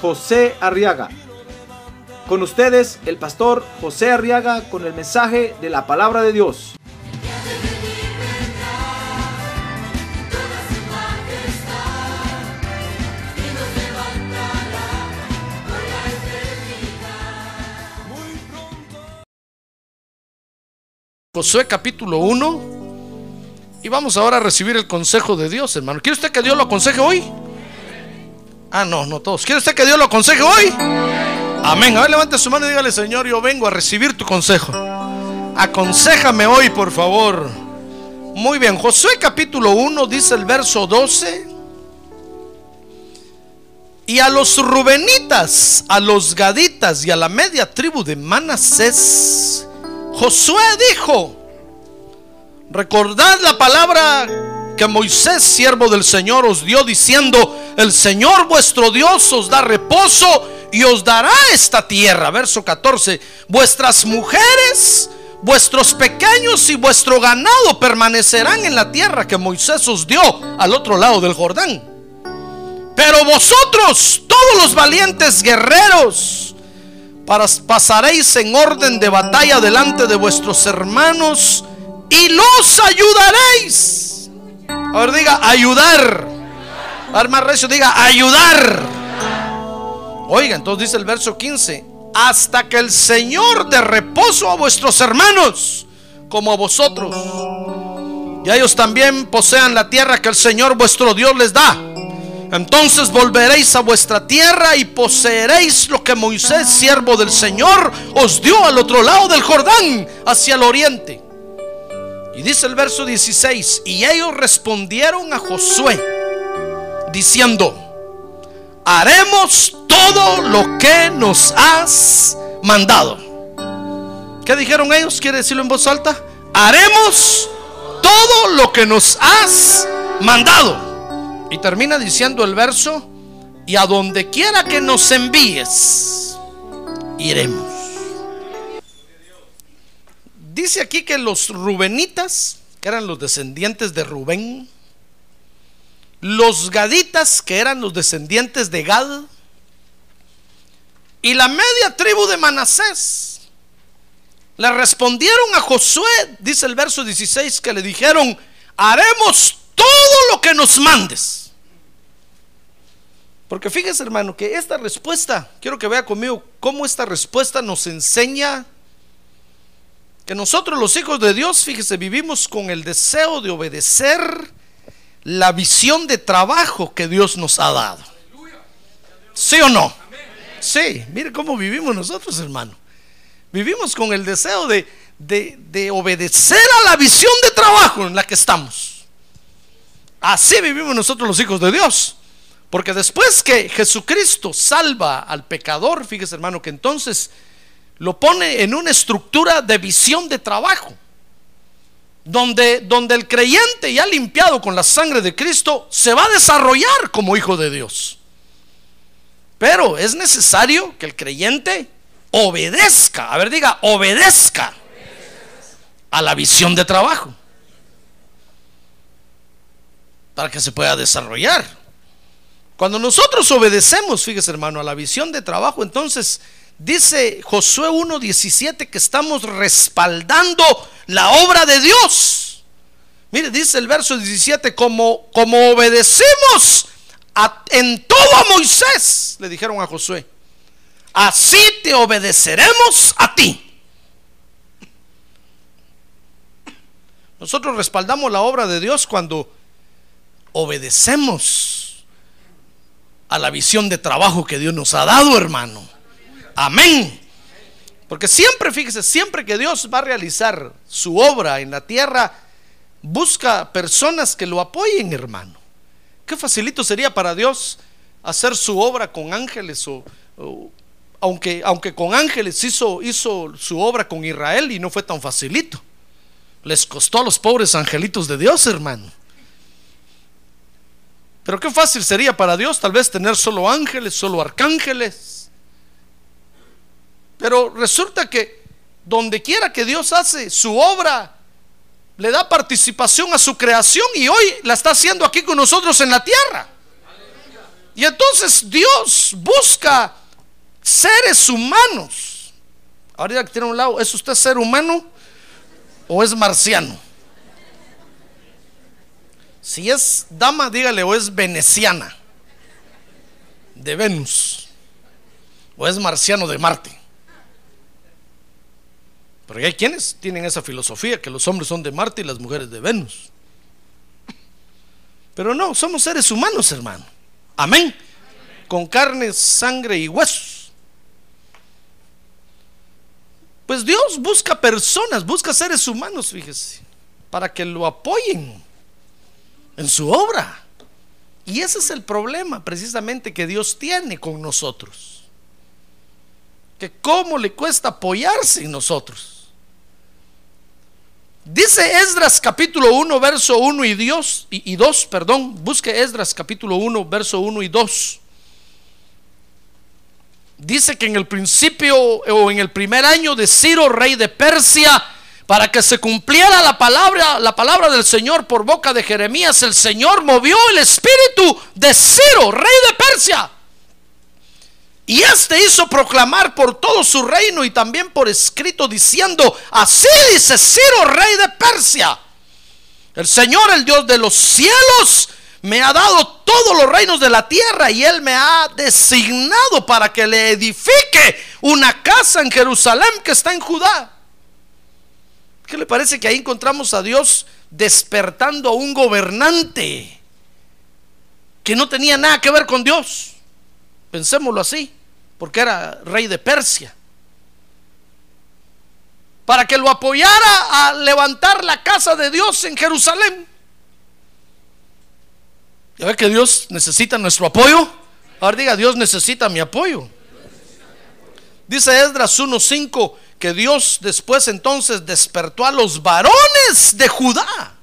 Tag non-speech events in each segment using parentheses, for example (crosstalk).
José Arriaga. Con ustedes, el pastor José Arriaga con el mensaje de la palabra de Dios. Josué capítulo 1. Y vamos ahora a recibir el consejo de Dios, hermano. ¿Quiere usted que Dios lo aconseje hoy? Ah, no, no todos. ¿Quiere usted que Dios lo aconseje hoy? Amén. A levante su mano y dígale, Señor, yo vengo a recibir tu consejo. Aconsejame hoy, por favor. Muy bien, Josué capítulo 1 dice el verso 12. Y a los rubenitas, a los gaditas y a la media tribu de Manasés, Josué dijo, recordad la palabra que Moisés, siervo del Señor, os dio diciendo, el Señor vuestro Dios os da reposo y os dará esta tierra. Verso 14, vuestras mujeres, vuestros pequeños y vuestro ganado permanecerán en la tierra que Moisés os dio al otro lado del Jordán. Pero vosotros, todos los valientes guerreros, pasaréis en orden de batalla delante de vuestros hermanos y los ayudaréis. A ver, diga, ayudar. Arma recio, diga, ayudar. Oiga, entonces dice el verso 15, hasta que el Señor de reposo a vuestros hermanos, como a vosotros, y ellos también posean la tierra que el Señor vuestro Dios les da. Entonces volveréis a vuestra tierra y poseeréis lo que Moisés, siervo del Señor, os dio al otro lado del Jordán, hacia el oriente. Y dice el verso 16, y ellos respondieron a Josué, diciendo, haremos todo lo que nos has mandado. ¿Qué dijeron ellos? ¿Quiere decirlo en voz alta? Haremos todo lo que nos has mandado. Y termina diciendo el verso, y a donde quiera que nos envíes, iremos. Dice aquí que los rubenitas, que eran los descendientes de Rubén, los gaditas, que eran los descendientes de Gad, y la media tribu de Manasés, le respondieron a Josué, dice el verso 16, que le dijeron, haremos todo lo que nos mandes. Porque fíjese hermano que esta respuesta, quiero que vea conmigo cómo esta respuesta nos enseña que nosotros los hijos de Dios, fíjese, vivimos con el deseo de obedecer la visión de trabajo que Dios nos ha dado. ¿Sí o no? Sí, mire cómo vivimos nosotros, hermano. Vivimos con el deseo de, de, de obedecer a la visión de trabajo en la que estamos. Así vivimos nosotros los hijos de Dios. Porque después que Jesucristo salva al pecador, fíjese hermano, que entonces lo pone en una estructura de visión de trabajo. Donde, donde el creyente ya limpiado con la sangre de Cristo se va a desarrollar como hijo de Dios. Pero es necesario que el creyente obedezca, a ver diga, obedezca a la visión de trabajo para que se pueda desarrollar. Cuando nosotros obedecemos, fíjese hermano, a la visión de trabajo, entonces dice Josué 1.17 que estamos respaldando la obra de Dios. Mire, dice el verso 17, como, como obedecemos en todo a Moisés, le dijeron a Josué, así te obedeceremos a ti. Nosotros respaldamos la obra de Dios cuando obedecemos a la visión de trabajo que Dios nos ha dado, hermano. Amén. Porque siempre, fíjese, siempre que Dios va a realizar su obra en la tierra, busca personas que lo apoyen, hermano. Qué facilito sería para Dios hacer su obra con ángeles o, aunque, aunque con ángeles hizo, hizo su obra con Israel y no fue tan facilito. Les costó a los pobres angelitos de Dios, hermano. Pero qué fácil sería para Dios tal vez tener solo ángeles, solo arcángeles. Pero resulta que donde quiera que Dios hace su obra, le da participación a su creación y hoy la está haciendo aquí con nosotros en la tierra. Y entonces Dios busca seres humanos. Ahorita que tiene un lado, ¿es usted ser humano o es marciano? Si es dama, dígale, o es veneciana de Venus, o es marciano de Marte. Pero hay quienes tienen esa filosofía, que los hombres son de Marte y las mujeres de Venus. Pero no, somos seres humanos, hermano. Amén. Con carne, sangre y huesos. Pues Dios busca personas, busca seres humanos, fíjese, para que lo apoyen en su obra. Y ese es el problema precisamente que Dios tiene con nosotros. Que cómo le cuesta apoyarse en nosotros. Dice Esdras capítulo 1, verso 1 y, Dios, y, 2, perdón, busque Esdras capítulo 1, verso 1 y 2. Dice que en el principio o en el primer año de Ciro, rey de Persia, para que se cumpliera la palabra, la palabra del Señor por boca de Jeremías, el Señor movió el espíritu de Ciro, rey de Persia y este hizo proclamar por todo su reino y también por escrito diciendo, así dice Ciro, rey de Persia, el Señor, el Dios de los cielos, me ha dado todos los reinos de la tierra y Él me ha designado para que le edifique una casa en Jerusalén que está en Judá. ¿Qué le parece que ahí encontramos a Dios despertando a un gobernante que no tenía nada que ver con Dios? Pensémoslo así porque era rey de Persia, para que lo apoyara a levantar la casa de Dios en Jerusalén. ¿Ya ve que Dios necesita nuestro apoyo? Ahora diga, Dios necesita mi apoyo. Dice Esdras 1.5 que Dios después entonces despertó a los varones de Judá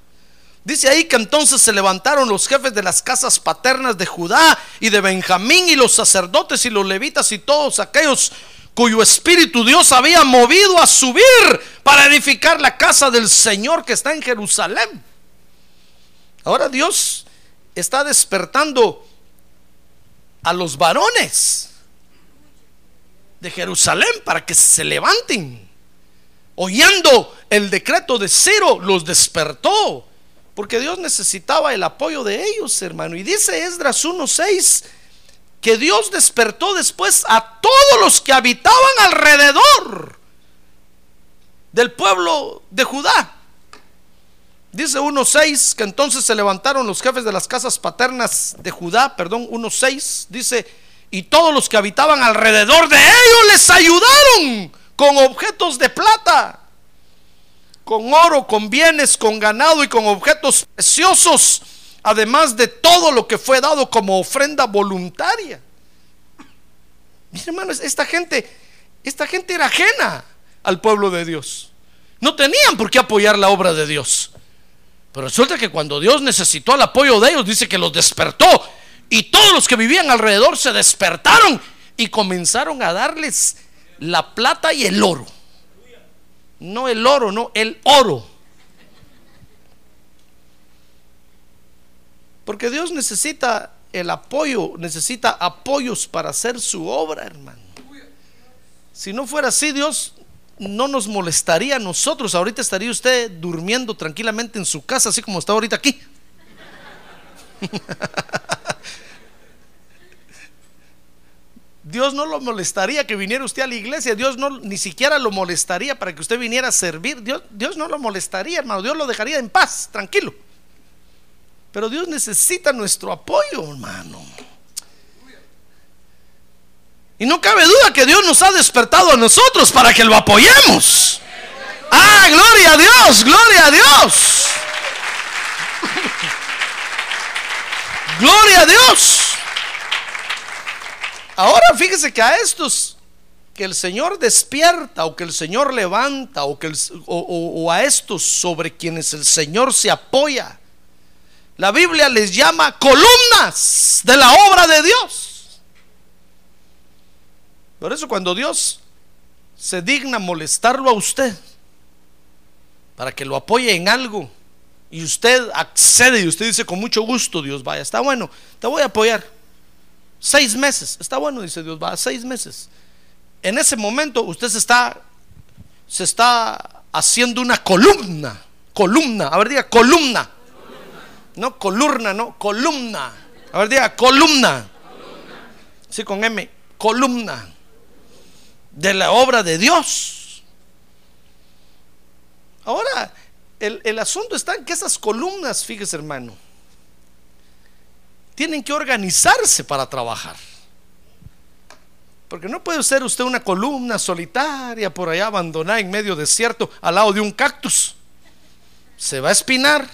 Dice ahí que entonces se levantaron los jefes de las casas paternas de Judá y de Benjamín y los sacerdotes y los levitas y todos aquellos cuyo espíritu Dios había movido a subir para edificar la casa del Señor que está en Jerusalén. Ahora Dios está despertando a los varones de Jerusalén para que se levanten. Oyendo el decreto de Ciro, los despertó porque Dios necesitaba el apoyo de ellos, hermano. Y dice Esdras 1.6 que Dios despertó después a todos los que habitaban alrededor del pueblo de Judá. Dice 1.6 que entonces se levantaron los jefes de las casas paternas de Judá, perdón, 1.6, dice, y todos los que habitaban alrededor de ellos les ayudaron con objetos de plata con oro, con bienes, con ganado y con objetos preciosos, además de todo lo que fue dado como ofrenda voluntaria. Mis hermanos, esta gente, esta gente era ajena al pueblo de Dios. No tenían por qué apoyar la obra de Dios. Pero resulta que cuando Dios necesitó el apoyo de ellos, dice que los despertó. Y todos los que vivían alrededor se despertaron y comenzaron a darles la plata y el oro. No el oro, no, el oro. Porque Dios necesita el apoyo, necesita apoyos para hacer su obra, hermano. Si no fuera así, Dios no nos molestaría a nosotros. Ahorita estaría usted durmiendo tranquilamente en su casa, así como está ahorita aquí. (laughs) Dios no lo molestaría que viniera usted a la iglesia. Dios no ni siquiera lo molestaría para que usted viniera a servir. Dios, Dios no lo molestaría, hermano. Dios lo dejaría en paz, tranquilo. Pero Dios necesita nuestro apoyo, hermano. Y no cabe duda que Dios nos ha despertado a nosotros para que lo apoyemos. Ah, gloria a Dios, gloria a Dios. (laughs) gloria a Dios. Ahora fíjese que a estos que el Señor despierta o que el Señor levanta o, que o a estos sobre quienes el Señor se apoya. La Biblia les llama columnas de la obra de Dios. Por eso cuando Dios se digna molestarlo a usted para que lo apoye en algo y usted accede y usted dice con mucho gusto, Dios vaya, está bueno, te voy a apoyar. Seis meses, está bueno, dice Dios, va, seis meses. En ese momento usted se está, se está haciendo una columna, columna, a ver, diga columna, no columna, no, columna, a ver, diga columna, sí, con M, columna. De la obra de Dios. Ahora, el, el asunto está en que esas columnas, fíjese hermano, tienen que organizarse para trabajar. Porque no puede ser usted una columna solitaria por allá abandonada en medio desierto al lado de un cactus. Se va a espinar.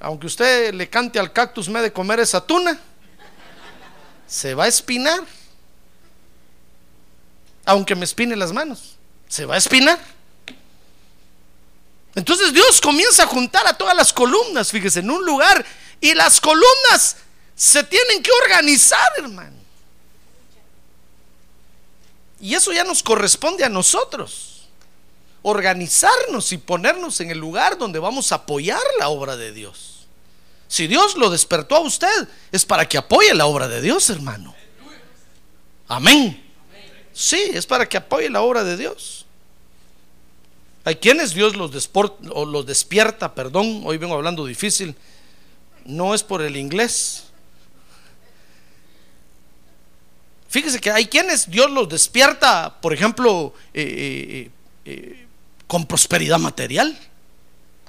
Aunque usted le cante al cactus me de comer esa tuna, se va a espinar. Aunque me espine las manos, se va a espinar. Entonces Dios comienza a juntar a todas las columnas, fíjese, en un lugar. Y las columnas se tienen que organizar, hermano. Y eso ya nos corresponde a nosotros. Organizarnos y ponernos en el lugar donde vamos a apoyar la obra de Dios. Si Dios lo despertó a usted, es para que apoye la obra de Dios, hermano. Amén. Sí, es para que apoye la obra de Dios. Hay quienes Dios los, despor- o los despierta, perdón, hoy vengo hablando difícil, no es por el inglés. Fíjese que hay quienes Dios los despierta, por ejemplo, eh, eh, eh, con prosperidad material.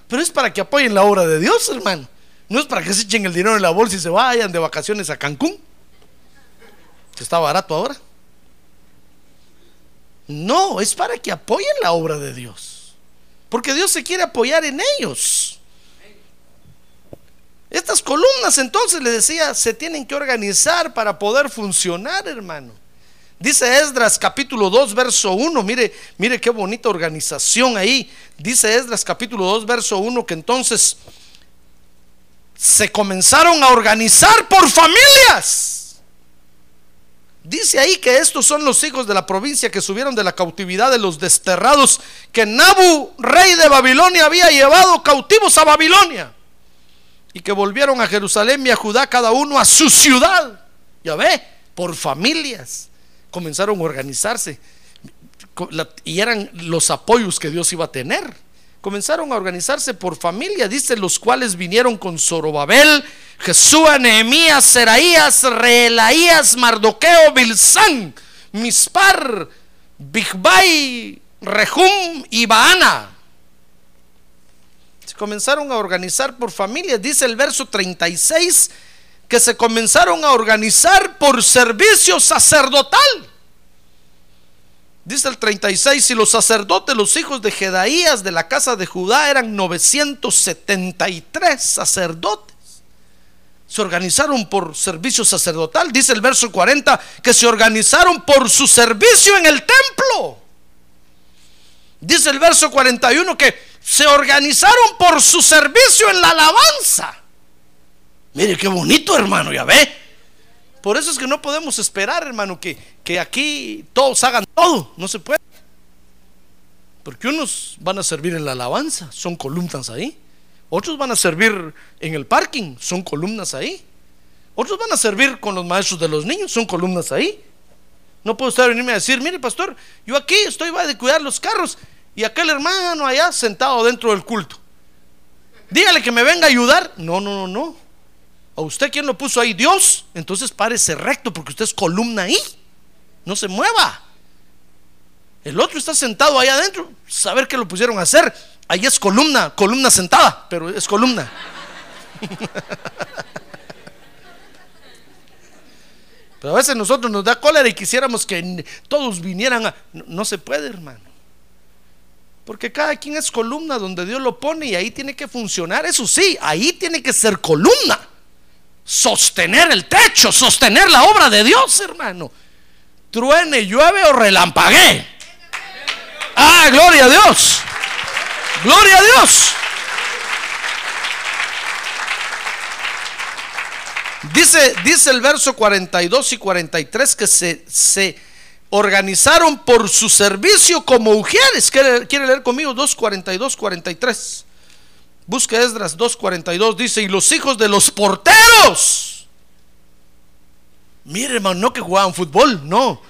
Pero es para que apoyen la obra de Dios, hermano. No es para que se echen el dinero en la bolsa y se vayan de vacaciones a Cancún, que está barato ahora. No, es para que apoyen la obra de Dios. Porque Dios se quiere apoyar en ellos. Estas columnas entonces le decía, se tienen que organizar para poder funcionar, hermano. Dice Esdras capítulo 2, verso 1, mire, mire qué bonita organización ahí. Dice Esdras capítulo 2, verso 1, que entonces se comenzaron a organizar por familias. Dice ahí que estos son los hijos de la provincia que subieron de la cautividad de los desterrados que Nabu, rey de Babilonia, había llevado cautivos a Babilonia y que volvieron a Jerusalén y a Judá cada uno a su ciudad. Ya ve, por familias comenzaron a organizarse y eran los apoyos que Dios iba a tener. Comenzaron a organizarse por familia, dice, los cuales vinieron con Zorobabel, Jesúa, Nehemías, Seraías, Reelaías, Mardoqueo, Bilsán, Mispar, Bigbai, Rehum y Baana. Comenzaron a organizar por familias, dice el verso 36, que se comenzaron a organizar por servicio sacerdotal. Dice el 36, y los sacerdotes, los hijos de Jedaías de la casa de Judá eran 973 sacerdotes. Se organizaron por servicio sacerdotal. Dice el verso 40 que se organizaron por su servicio en el templo. Dice el verso 41 que se organizaron por su servicio en la alabanza. Mire qué bonito, hermano, ya ve. Por eso es que no podemos esperar, hermano, que, que aquí todos hagan todo. No se puede. Porque unos van a servir en la alabanza, son columnas ahí. Otros van a servir en el parking, son columnas ahí. Otros van a servir con los maestros de los niños, son columnas ahí. No puedo usted venirme a decir, mire pastor, yo aquí estoy va de cuidar los carros y aquel hermano allá sentado dentro del culto. Dígale que me venga a ayudar. No, no, no, no. ¿A usted quién lo puso ahí? Dios. Entonces párese recto porque usted es columna ahí. No se mueva. El otro está sentado ahí adentro. Saber qué lo pusieron a hacer. Ahí es columna, columna sentada, pero es columna. (laughs) Pero a veces nosotros nos da cólera y quisiéramos que todos vinieran a... No, no se puede, hermano. Porque cada quien es columna donde Dios lo pone y ahí tiene que funcionar. Eso sí, ahí tiene que ser columna. Sostener el techo, sostener la obra de Dios, hermano. truene, llueve o relampaguee. Ah, gloria a Dios. Gloria a Dios. Dice, dice el verso 42 y 43 que se, se organizaron por su servicio como mujeres. ¿Quiere, leer conmigo 2.42, 43? Busca Esdras 2.42. Dice, y los hijos de los porteros. Mire, hermano, no que jugaban fútbol, no.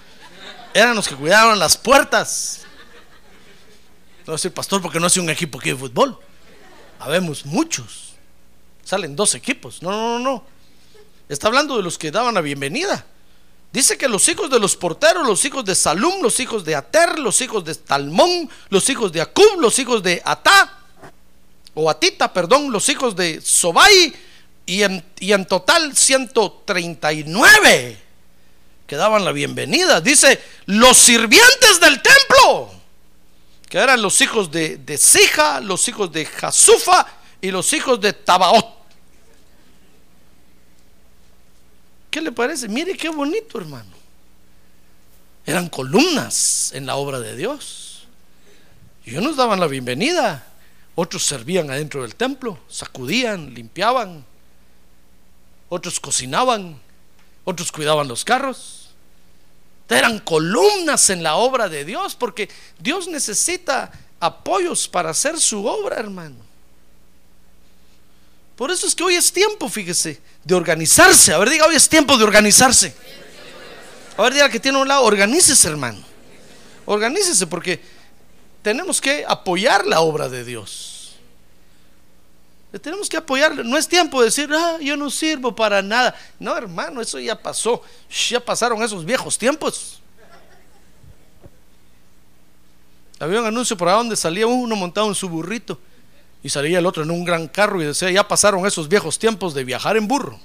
Eran los que cuidaban las puertas. No decir pastor porque no hace un equipo aquí de fútbol. Habemos muchos. Salen dos equipos. No, no, no, no. Está hablando de los que daban la bienvenida. Dice que los hijos de los porteros, los hijos de Salum, los hijos de Ater, los hijos de Talmón, los hijos de Acub, los hijos de Atá, o Atita, perdón, los hijos de Sobai, y en, y en total 139 que daban la bienvenida. Dice, los sirvientes del templo que eran los hijos de, de Sija, los hijos de Jasufa y los hijos de Tabaot. ¿Qué le parece? Mire qué bonito, hermano. Eran columnas en la obra de Dios. Y unos daban la bienvenida, otros servían adentro del templo, sacudían, limpiaban, otros cocinaban, otros cuidaban los carros. Eran columnas en la obra de Dios porque Dios necesita apoyos para hacer su obra, hermano. Por eso es que hoy es tiempo, fíjese, de organizarse. A ver, diga, hoy es tiempo de organizarse. A ver, diga que tiene un lado, organícese, hermano. Organícese porque tenemos que apoyar la obra de Dios. Tenemos que apoyarle. No es tiempo de decir, ah, yo no sirvo para nada. No, hermano, eso ya pasó. Ya pasaron esos viejos tiempos. Había un anuncio por ahí donde salía uno montado en su burrito y salía el otro en un gran carro y decía, ya pasaron esos viejos tiempos de viajar en burro.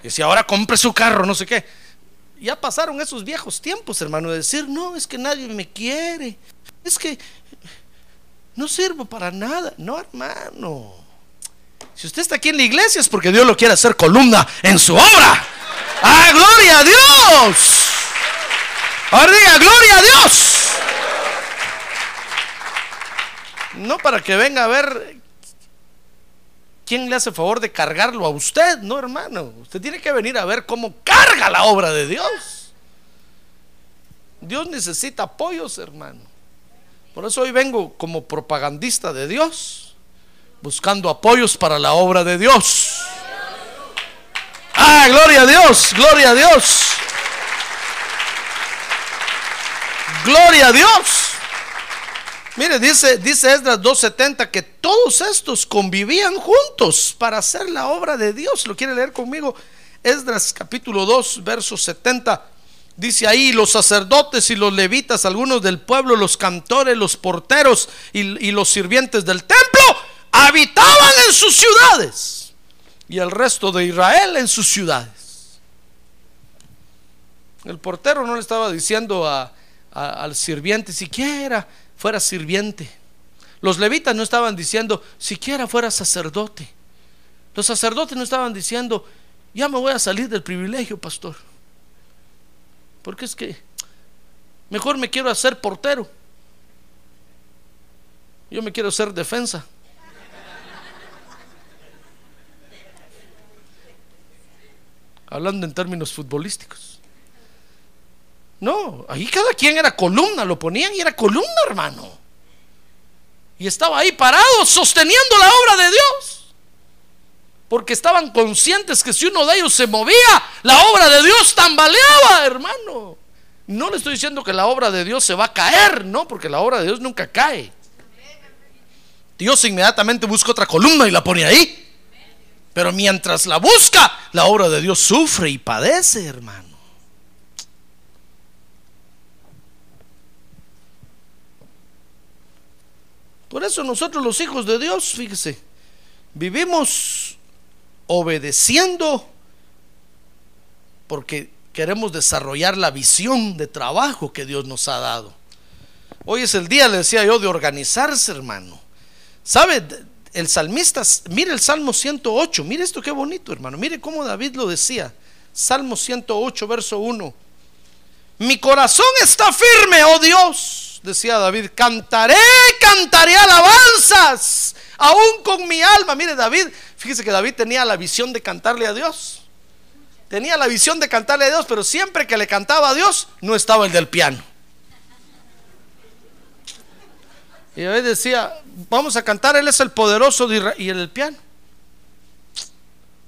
Y decía, ahora compre su carro, no sé qué. Ya pasaron esos viejos tiempos, hermano, de decir, no, es que nadie me quiere. Es que no sirvo para nada. No, hermano. Si usted está aquí en la iglesia es porque Dios lo quiere hacer columna en su obra. ¡Ah, gloria a Dios! Ahora diga, gloria a Dios. No para que venga a ver quién le hace favor de cargarlo a usted, no hermano. Usted tiene que venir a ver cómo carga la obra de Dios. Dios necesita apoyos, hermano. Por eso hoy vengo como propagandista de Dios buscando apoyos para la obra de Dios. Ah, gloria a Dios, gloria a Dios. Gloria a Dios. Mire, dice, dice Esdras 2.70 que todos estos convivían juntos para hacer la obra de Dios. ¿Lo quiere leer conmigo? Esdras capítulo 2, verso 70. Dice ahí los sacerdotes y los levitas, algunos del pueblo, los cantores, los porteros y, y los sirvientes del templo habitaban en sus ciudades y el resto de Israel en sus ciudades. El portero no le estaba diciendo al sirviente siquiera fuera sirviente. Los levitas no estaban diciendo siquiera fuera sacerdote. Los sacerdotes no estaban diciendo ya me voy a salir del privilegio, pastor. Porque es que mejor me quiero hacer portero. Yo me quiero hacer defensa. hablando en términos futbolísticos. No, ahí cada quien era columna, lo ponían y era columna, hermano. Y estaba ahí parado, sosteniendo la obra de Dios. Porque estaban conscientes que si uno de ellos se movía, la obra de Dios tambaleaba, hermano. No le estoy diciendo que la obra de Dios se va a caer, no, porque la obra de Dios nunca cae. Dios inmediatamente busca otra columna y la pone ahí. Pero mientras la busca, la obra de Dios sufre y padece, hermano. Por eso nosotros los hijos de Dios, fíjese, vivimos obedeciendo porque queremos desarrollar la visión de trabajo que Dios nos ha dado. Hoy es el día, le decía yo, de organizarse, hermano. ¿Sabe? el salmista, mire el Salmo 108, mire esto qué bonito, hermano, mire cómo David lo decía. Salmo 108, verso 1. Mi corazón está firme, oh Dios, decía David. Cantaré, cantaré alabanzas, aún con mi alma. Mire, David, fíjese que David tenía la visión de cantarle a Dios. Tenía la visión de cantarle a Dios, pero siempre que le cantaba a Dios, no estaba el del piano. Y David decía, vamos a cantar, Él es el poderoso de Israel. Y el piano.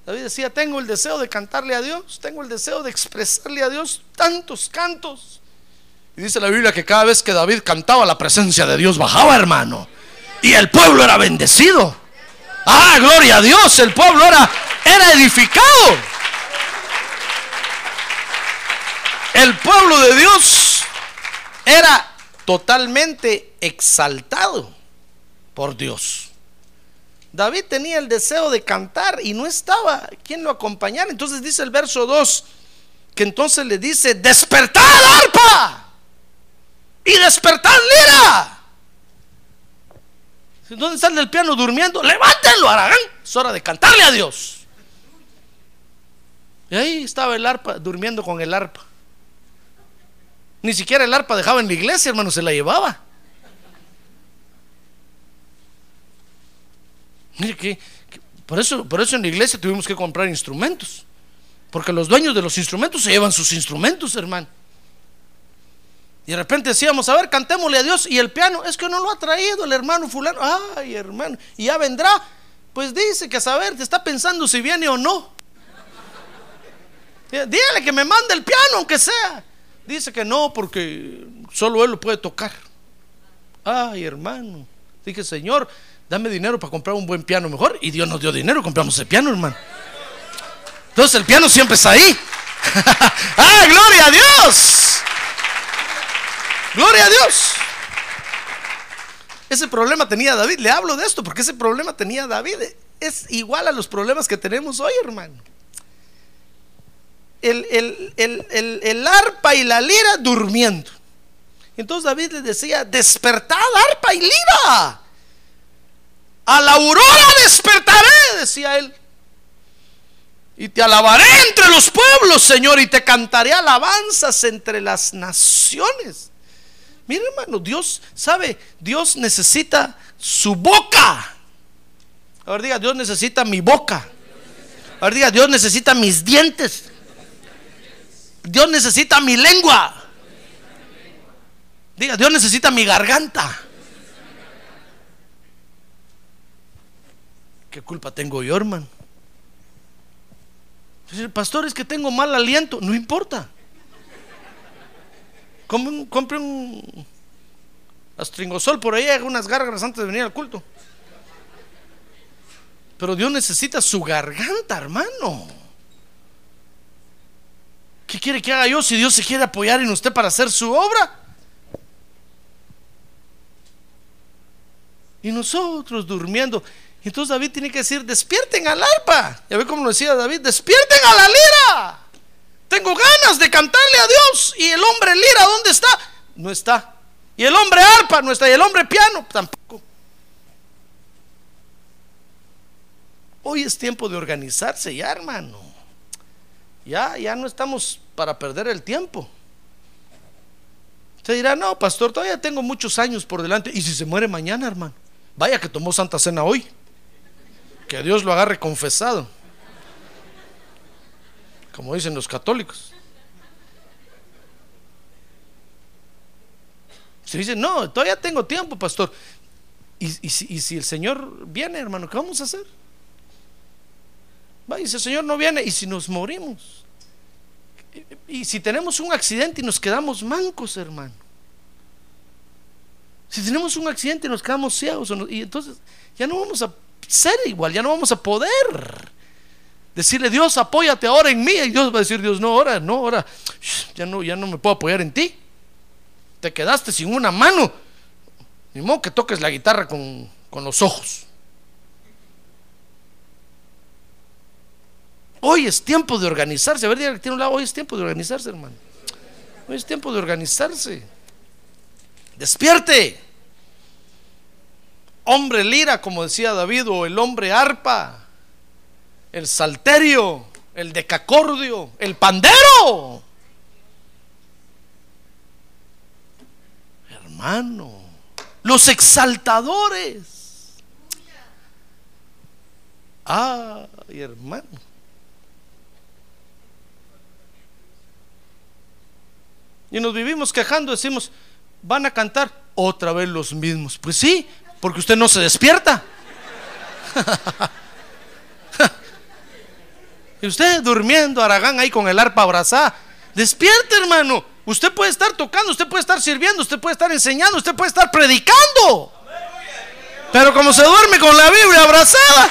David decía, tengo el deseo de cantarle a Dios, tengo el deseo de expresarle a Dios tantos cantos. Dice la Biblia que cada vez que David cantaba, la presencia de Dios bajaba, hermano. Y el pueblo era bendecido. Ah, gloria a Dios, el pueblo era, era edificado. El pueblo de Dios era totalmente exaltado por Dios. David tenía el deseo de cantar y no estaba quien lo acompañara. Entonces dice el verso 2 que entonces le dice, despertad arpa y despertad lira. ¿Dónde está el piano durmiendo? Levántenlo, Aragán. Es hora de cantarle a Dios. Y ahí estaba el arpa durmiendo con el arpa. Ni siquiera el arpa dejaba en la iglesia, hermano, se la llevaba. Mire que, por, eso, por eso en la iglesia tuvimos que comprar instrumentos. Porque los dueños de los instrumentos se llevan sus instrumentos, hermano. Y de repente decíamos, a ver, cantémosle a Dios. Y el piano, es que no lo ha traído el hermano fulano. Ay, hermano. Y ya vendrá. Pues dice que a saber, te está pensando si viene o no. Dígale que me mande el piano, aunque sea. Dice que no, porque solo él lo puede tocar. Ay, hermano. Dije, Señor, dame dinero para comprar un buen piano mejor. Y Dios nos dio dinero, compramos el piano, hermano. Entonces el piano siempre está ahí. (laughs) ¡Ah, gloria a Dios! ¡Gloria a Dios! Ese problema tenía David. Le hablo de esto porque ese problema tenía David. Es igual a los problemas que tenemos hoy, hermano. El, el, arpa y la lira durmiendo. Entonces David le decía, despertad arpa y lira. A la aurora despertaré, decía él. Y te alabaré entre los pueblos, Señor, y te cantaré alabanzas entre las naciones. Mira, hermano, Dios, ¿sabe? Dios necesita su boca. A ver, diga, Dios necesita mi boca. A ver, diga, Dios necesita mis dientes. Dios necesita mi lengua. Diga, Dios necesita mi garganta. ¿Qué culpa tengo yo, hermano? Pastor, es que tengo mal aliento. No importa. Compre un astringosol por ahí, haga unas gárgaras antes de venir al culto. Pero Dios necesita su garganta, hermano. ¿Qué quiere que haga yo si Dios se quiere apoyar en usted para hacer su obra? Y nosotros durmiendo. Entonces David tiene que decir, despierten al arpa. Ya ve cómo lo decía David, despierten a la lira. Tengo ganas de cantarle a Dios. Y el hombre lira, ¿dónde está? No está. Y el hombre arpa no está. Y el hombre piano tampoco. Hoy es tiempo de organizarse ya, hermano. Ya, ya no estamos para perder el tiempo. Usted dirá, no, pastor, todavía tengo muchos años por delante. ¿Y si se muere mañana, hermano? Vaya que tomó Santa Cena hoy. Que Dios lo agarre confesado. Como dicen los católicos. Se dice, no, todavía tengo tiempo, pastor. ¿Y, si, y el Señor viene, hermano, qué vamos a hacer? Va, y si el Señor no viene, ¿y si nos morimos? Y si tenemos un accidente y nos quedamos mancos, hermano. Si tenemos un accidente y nos quedamos ciegos, y entonces ya no vamos a ser igual, ya no vamos a poder decirle, Dios, apóyate ahora en mí. Y Dios va a decir, Dios, no, ahora, no, ahora, ya no, ya no me puedo apoyar en ti. Te quedaste sin una mano. Ni modo que toques la guitarra con, con los ojos. Hoy es tiempo de organizarse. A ver, que tiene un lado, hoy es tiempo de organizarse, hermano. Hoy es tiempo de organizarse. Despierte. Hombre lira, como decía David, o el hombre arpa, el salterio, el decacordio, el pandero. hermano. Los exaltadores. Ay, hermano. Y nos vivimos quejando, decimos, van a cantar otra vez los mismos. Pues sí, porque usted no se despierta. (laughs) y usted durmiendo, Aragán, ahí con el arpa abrazada. Despierte, hermano. Usted puede estar tocando, usted puede estar sirviendo, usted puede estar enseñando, usted puede estar predicando. Pero como se duerme con la Biblia abrazada.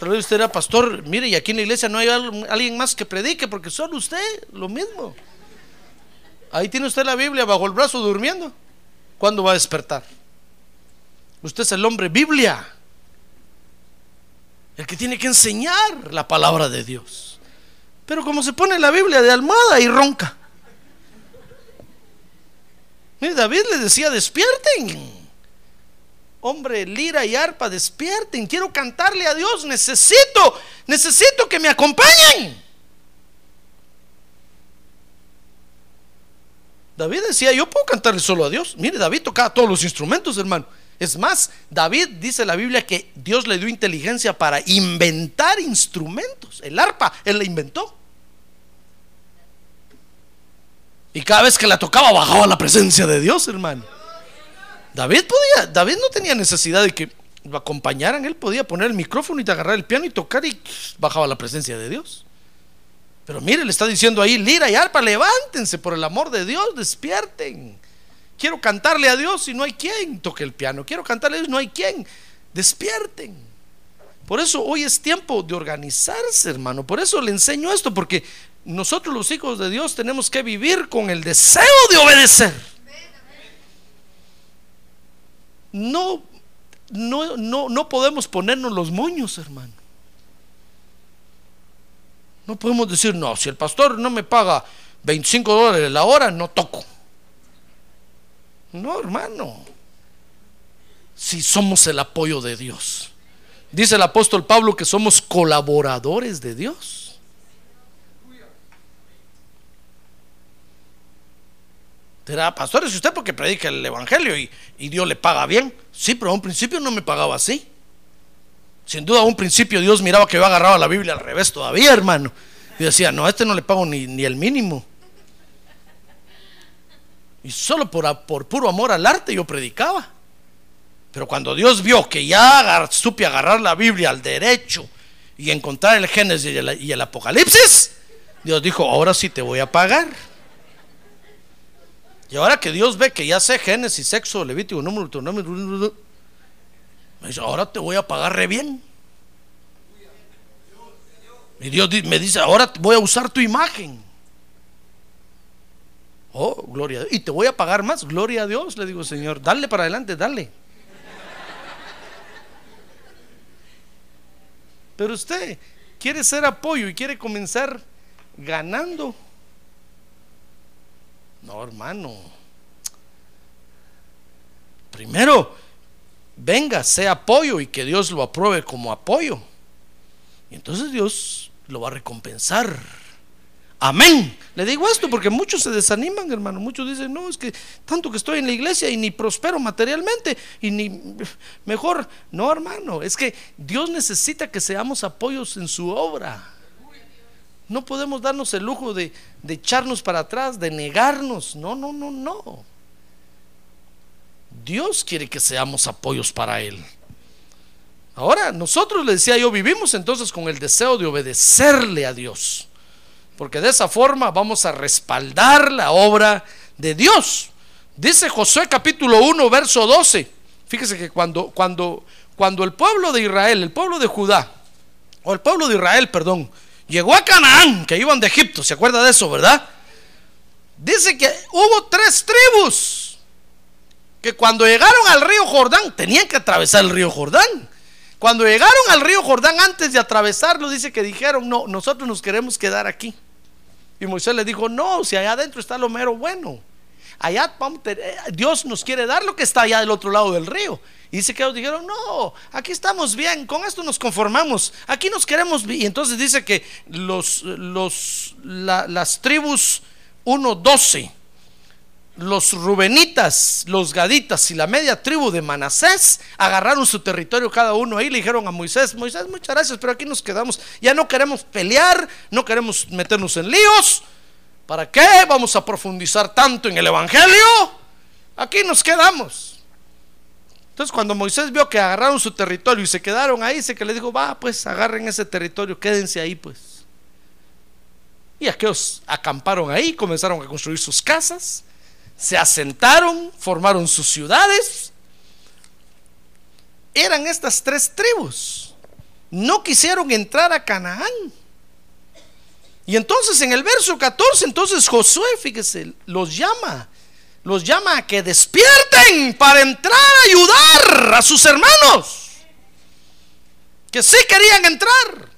Tal vez usted era pastor, mire, y aquí en la iglesia no hay alguien más que predique, porque solo usted, lo mismo. Ahí tiene usted la Biblia bajo el brazo durmiendo. ¿Cuándo va a despertar? Usted es el hombre Biblia, el que tiene que enseñar la palabra de Dios. Pero como se pone la Biblia de almohada y ronca. Mire, David le decía, despierten hombre, lira y arpa, despierten, quiero cantarle a Dios, necesito, necesito que me acompañen. David decía, yo puedo cantarle solo a Dios. Mire, David tocaba todos los instrumentos, hermano. Es más, David dice la Biblia que Dios le dio inteligencia para inventar instrumentos. El arpa, él la inventó. Y cada vez que la tocaba bajaba la presencia de Dios, hermano. David podía, David no tenía necesidad de que lo acompañaran, él podía poner el micrófono y agarrar el piano y tocar y bajaba la presencia de Dios. Pero mire, le está diciendo ahí, lira y arpa, levántense por el amor de Dios, despierten. Quiero cantarle a Dios y no hay quien toque el piano. Quiero cantarle a Dios y no hay quien. Despierten. Por eso hoy es tiempo de organizarse, hermano. Por eso le enseño esto, porque nosotros los hijos de Dios tenemos que vivir con el deseo de obedecer no, no, no, no podemos ponernos los moños, hermano. No podemos decir, no, si el pastor no me paga 25 dólares la hora, no toco. No, hermano. Si somos el apoyo de Dios. Dice el apóstol Pablo que somos colaboradores de Dios. Dirá, pastor, es usted porque predica el evangelio y, Dios le paga bien. Sí, pero a un principio no me pagaba así. Sin duda, a un principio Dios miraba que yo agarraba la Biblia al revés todavía, hermano. Y decía, no, a este no le pago ni, ni el mínimo. Y solo por, por, puro amor al arte yo predicaba. Pero cuando Dios vio que ya supe agarrar la Biblia al derecho y encontrar el Génesis y el Apocalipsis, Dios dijo, ahora sí te voy a pagar. Y ahora que Dios ve que ya sé Génesis, sexo, Levítico, número, número, ahora te voy a pagar re bien. Y Dios me dice, ahora voy a usar tu imagen. Oh, gloria a Dios. Y te voy a pagar más. Gloria a Dios, le digo, Señor. Dale para adelante, dale. Pero usted quiere ser apoyo y quiere comenzar ganando. No, hermano. Primero, venga, sea apoyo y que Dios lo apruebe como apoyo. Y entonces Dios lo va a recompensar. Amén. Le digo esto porque muchos se desaniman, hermano. Muchos dicen, no, es que tanto que estoy en la iglesia y ni prospero materialmente y ni (laughs) mejor. No, hermano, es que Dios necesita que seamos apoyos en su obra. No podemos darnos el lujo de, echarnos para atrás, de negarnos. No, no, no, no. Dios quiere que seamos apoyos para Él. Ahora, nosotros, le decía yo, vivimos entonces con el deseo de obedecerle a Dios. Porque de esa forma vamos a respaldar la obra de Dios. Dice Josué capítulo 1, verso 12. Fíjese que cuando, cuando, cuando el pueblo de Israel, el pueblo de Judá, o el pueblo de Israel, perdón, llegó a Canaán, que iban de Egipto, ¿se acuerda de eso, verdad? Dice que hubo tres tribus que cuando llegaron al río Jordán tenían que atravesar el río Jordán. Cuando llegaron al río Jordán antes de atravesarlo, dice que dijeron, no, nosotros nos queremos quedar aquí. Y Moisés le dijo, no, si allá adentro está lo mero bueno. allá eh, Dios nos quiere dar lo que está allá del otro lado del río. Y dice que ellos dijeron, no, aquí estamos bien, con esto nos conformamos, aquí nos queremos. Y entonces dice que los, los, las tribus 1.12 los rubenitas, los gaditas y la media tribu de Manasés agarraron su territorio cada uno ahí, le dijeron a Moisés, Moisés, muchas gracias, pero aquí nos quedamos, ya no queremos pelear, no queremos meternos en líos, ¿para qué vamos a profundizar tanto en el Evangelio? Aquí nos quedamos. Entonces cuando Moisés vio que agarraron su territorio y se quedaron ahí, se que le dijo, va, pues agarren ese territorio, quédense ahí pues. Y aquellos acamparon ahí, comenzaron a construir sus casas se asentaron, formaron sus ciudades. Eran estas tres tribus. No quisieron entrar a Canaán. Y entonces en el verso 14, entonces Josué, fíjese, los llama. Los llama a que despierten para entrar a ayudar a sus hermanos. Que sí querían entrar.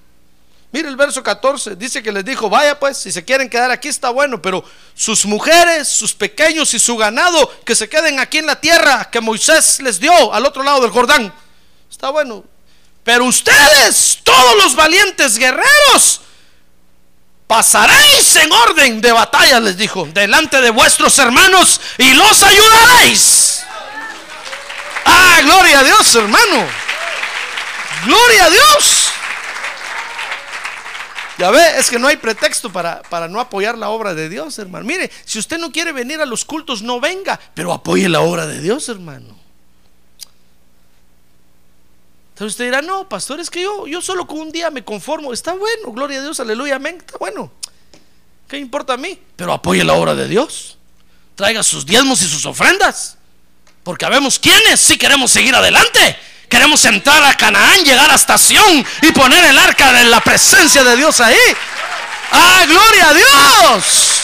Mire el verso 14, dice que les dijo, vaya pues, si se quieren quedar aquí está bueno, pero sus mujeres, sus pequeños y su ganado, que se queden aquí en la tierra que Moisés les dio al otro lado del Jordán. Está bueno. Pero ustedes, todos los valientes guerreros, pasaréis en orden de batalla, les dijo, delante de vuestros hermanos y los ayudaréis. Ah, gloria a Dios, hermano. Gloria a Dios. Ya ve, es que no hay pretexto para, para no apoyar la obra de Dios, hermano. Mire, si usted no quiere venir a los cultos, no venga, pero apoye la obra de Dios, hermano. Entonces usted dirá, no, pastor, es que yo, yo solo con un día me conformo. Está bueno, gloria a Dios, aleluya, amén, está bueno. ¿Qué importa a mí? Pero apoye la obra de Dios. Traiga sus diezmos y sus ofrendas. Porque sabemos quiénes sí queremos seguir adelante. Queremos entrar a Canaán, llegar a estación y poner el arca de la presencia de Dios ahí. ¡Ah, gloria a Dios!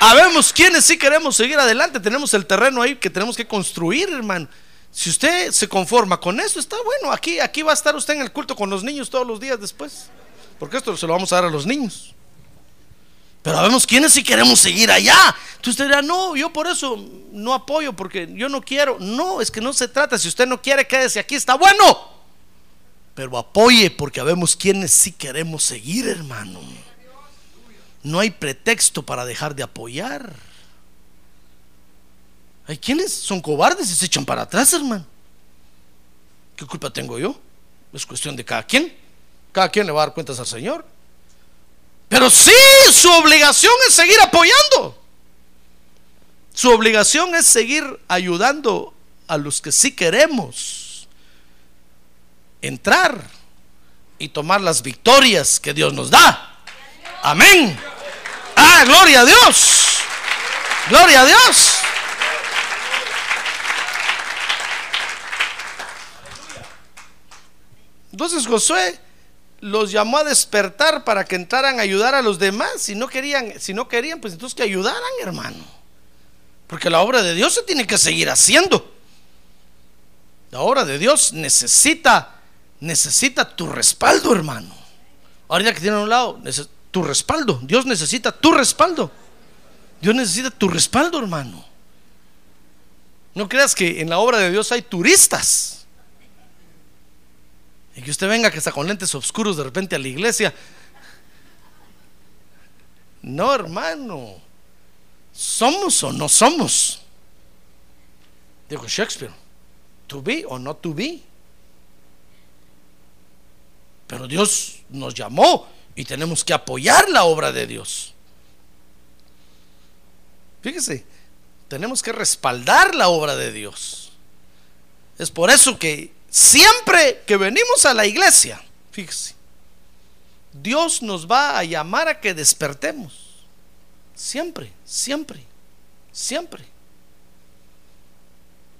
Habemos quienes sí queremos seguir adelante. Tenemos el terreno ahí que tenemos que construir, hermano. Si usted se conforma con eso, está bueno. Aquí, aquí va a estar usted en el culto con los niños todos los días después. Porque esto se lo vamos a dar a los niños. Pero vemos quiénes si queremos seguir allá. Tú usted dirá, no, yo por eso no apoyo, porque yo no quiero. No, es que no se trata. Si usted no quiere, quédese aquí, está bueno. Pero apoye, porque vemos quiénes sí queremos seguir, hermano. No hay pretexto para dejar de apoyar. Hay quienes son cobardes y se echan para atrás, hermano. ¿Qué culpa tengo yo? Es cuestión de cada quien. Cada quien le va a dar cuentas al Señor. Pero sí, su obligación es seguir apoyando. Su obligación es seguir ayudando a los que sí queremos entrar y tomar las victorias que Dios nos da. Amén. Ah, gloria a Dios. Gloria a Dios. Entonces Josué los llamó a despertar para que entraran a ayudar a los demás. Si no querían, si no querían, pues entonces que ayudaran, hermano. Porque la obra de Dios se tiene que seguir haciendo. La obra de Dios necesita, necesita tu respaldo, hermano. Ahorita que tiene a un lado, tu respaldo. Dios necesita tu respaldo. Dios necesita tu respaldo, hermano. No creas que en la obra de Dios hay turistas. Y que usted venga que está con lentes oscuros de repente a la iglesia. No, hermano. ¿Somos o no somos? Dijo Shakespeare. To be o no to be. Pero Dios nos llamó y tenemos que apoyar la obra de Dios. Fíjese, tenemos que respaldar la obra de Dios. Es por eso que Siempre que venimos a la iglesia, fíjese, Dios nos va a llamar a que despertemos. Siempre, siempre, siempre.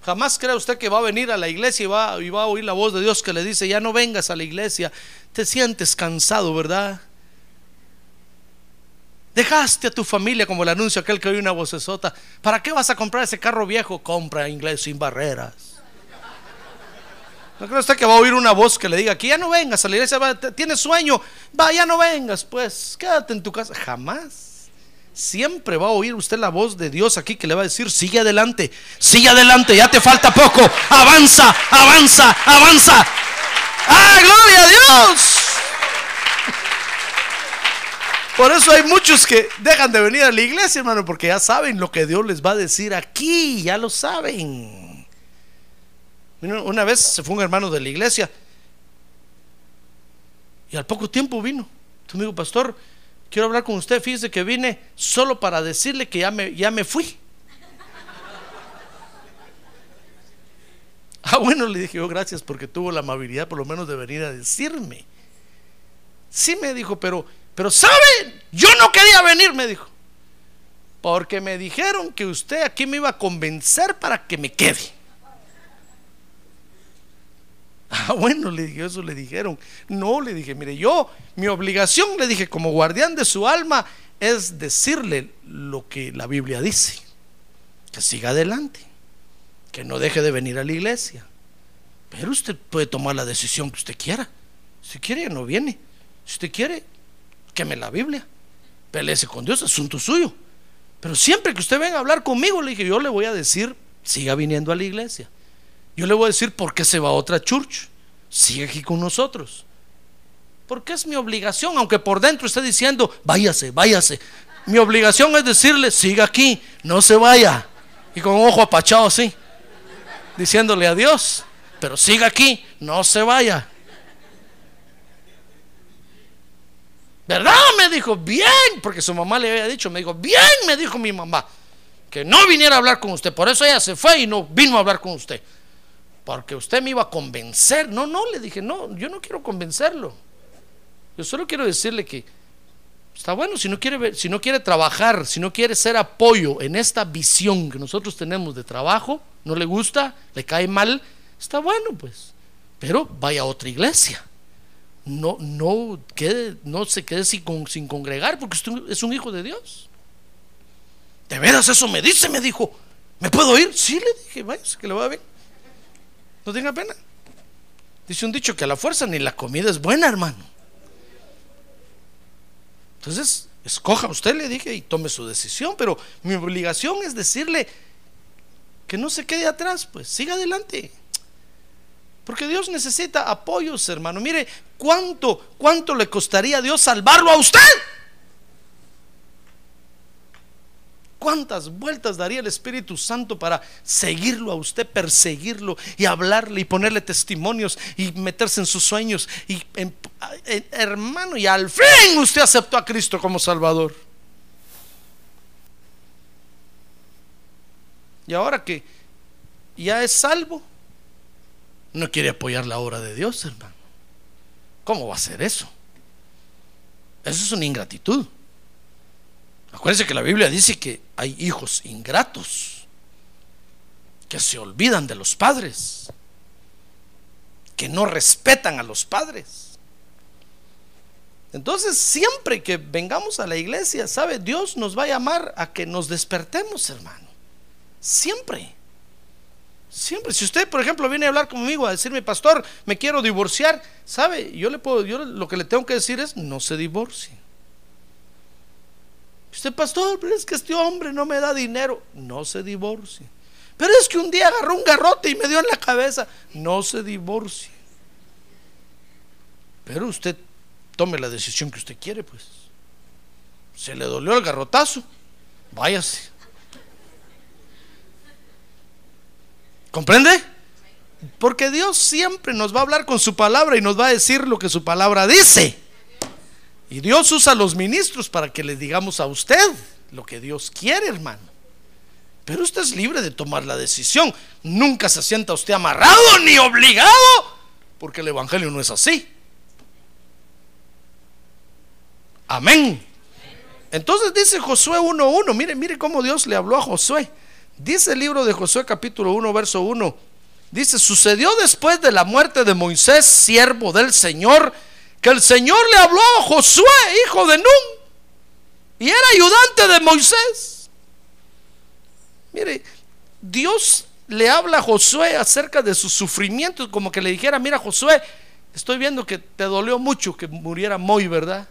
Jamás crea usted que va a venir a la iglesia y va, y va a oír la voz de Dios que le dice, ya no vengas a la iglesia, te sientes cansado, ¿verdad? Dejaste a tu familia como el anuncio aquel que oí una vocesota. ¿Para qué vas a comprar ese carro viejo? Compra inglés sin barreras. ¿No cree usted que va a oír una voz que le diga que ya no vengas a la iglesia, tienes sueño, va, ya no vengas, pues quédate en tu casa? Jamás. siempre va a oír usted la voz de Dios aquí que le va a decir, sigue adelante, sigue adelante, ya te falta poco, avanza, avanza, avanza. ¡Ah, gloria a Dios! Por eso hay muchos que dejan de venir a la iglesia, hermano, porque ya saben lo que Dios les va a decir aquí, ya lo saben. Una vez se fue un hermano de la iglesia y al poco tiempo vino. Tu amigo pastor, quiero hablar con usted. Fíjese que vine solo para decirle que ya me, ya me fui. (laughs) Ah, bueno, le dije yo gracias porque tuvo la amabilidad por lo menos de venir a decirme. Sí me dijo, pero, pero ¿sabe? Yo no quería venir, me dijo. Porque me dijeron que usted aquí me iba a convencer para que me quede. (laughs) Ah, bueno, le dije, eso le dijeron. No, le dije, mire, yo, mi obligación, le dije, como guardián de su alma, es decirle lo que la Biblia dice. Que siga adelante, que no deje de venir a la iglesia. Pero usted puede tomar la decisión que usted quiera. Si quiere, no viene. Si usted quiere, queme la Biblia. Peleese con Dios, asunto suyo. Pero siempre que usted venga a hablar conmigo, le dije, yo le voy a decir, siga viniendo a la iglesia. Yo le voy a decir por qué se va a otra church. Sigue aquí con nosotros. Porque es mi obligación, aunque por dentro esté diciendo, váyase, váyase. Mi obligación es decirle, siga aquí, no se vaya. Y con un ojo apachado así, diciéndole adiós. Pero siga aquí, no se vaya. ¿Verdad? Me dijo, bien, porque su mamá le había dicho, me dijo, bien, me dijo mi mamá, que no viniera a hablar con usted. Por eso ella se fue y no vino a hablar con usted porque usted me iba a convencer. No, no, le dije, no, yo no quiero convencerlo. Yo solo quiero decirle que está bueno, si no quiere ver, si no quiere trabajar, si no quiere ser apoyo en esta visión que nosotros tenemos de trabajo, no le gusta, le cae mal, está bueno, pues. Pero vaya a otra iglesia. No, no, quede, no se quede sin, congregar porque usted es un hijo de Dios. De veras, eso me dice, me dijo. ¿Me puedo ir? Sí, le dije, vaya, que le va ver. No tenga pena. Dice un dicho que a la fuerza ni la comida es buena, hermano. Entonces, escoja usted, le dije, y tome su decisión, pero mi obligación es decirle que no se quede atrás, pues siga adelante. Porque Dios necesita apoyos, hermano. Mire, ¿cuánto, cuánto le costaría a Dios salvarlo a usted? ¿Cuántas vueltas daría el Espíritu Santo para seguirlo a usted, perseguirlo y hablarle y ponerle testimonios y meterse en sus sueños? Y hermano, y al fin usted aceptó a Cristo como Salvador. Y ahora que ya es salvo, no quiere apoyar la obra de Dios, hermano. ¿Cómo va a ser eso? Eso es una ingratitud. Acuérdense que la Biblia dice que hay hijos ingratos, que se olvidan de los padres, que no respetan a los padres. Entonces, siempre que vengamos a la iglesia, ¿sabe? Dios nos va a llamar a que nos despertemos, hermano. Siempre. Siempre. Si usted, por ejemplo, viene a hablar conmigo a decirme, pastor, me quiero divorciar, ¿sabe? Yo le puedo, yo lo que le tengo que decir es, no se divorcie. Usted, pastor, pero es que este hombre no me da dinero. No se divorcie. Pero es que un día agarró un garrote y me dio en la cabeza. No se divorcie. Pero usted tome la decisión que usted quiere, pues. Se le dolió el garrotazo. Váyase. ¿Comprende? Porque Dios siempre nos va a hablar con su palabra y nos va a decir lo que su palabra dice. Y Dios usa a los ministros para que le digamos a usted lo que Dios quiere, hermano. Pero usted es libre de tomar la decisión. Nunca se sienta usted amarrado ni obligado, porque el Evangelio no es así. Amén. Entonces dice Josué 1.1, mire, mire cómo Dios le habló a Josué. Dice el libro de Josué capítulo 1, verso 1. Dice, sucedió después de la muerte de Moisés, siervo del Señor, que el Señor le habló a Josué, hijo de Nun, y era ayudante de Moisés. Mire, Dios le habla a Josué acerca de sus sufrimientos, como que le dijera, mira Josué, estoy viendo que te dolió mucho que muriera Moy, ¿verdad?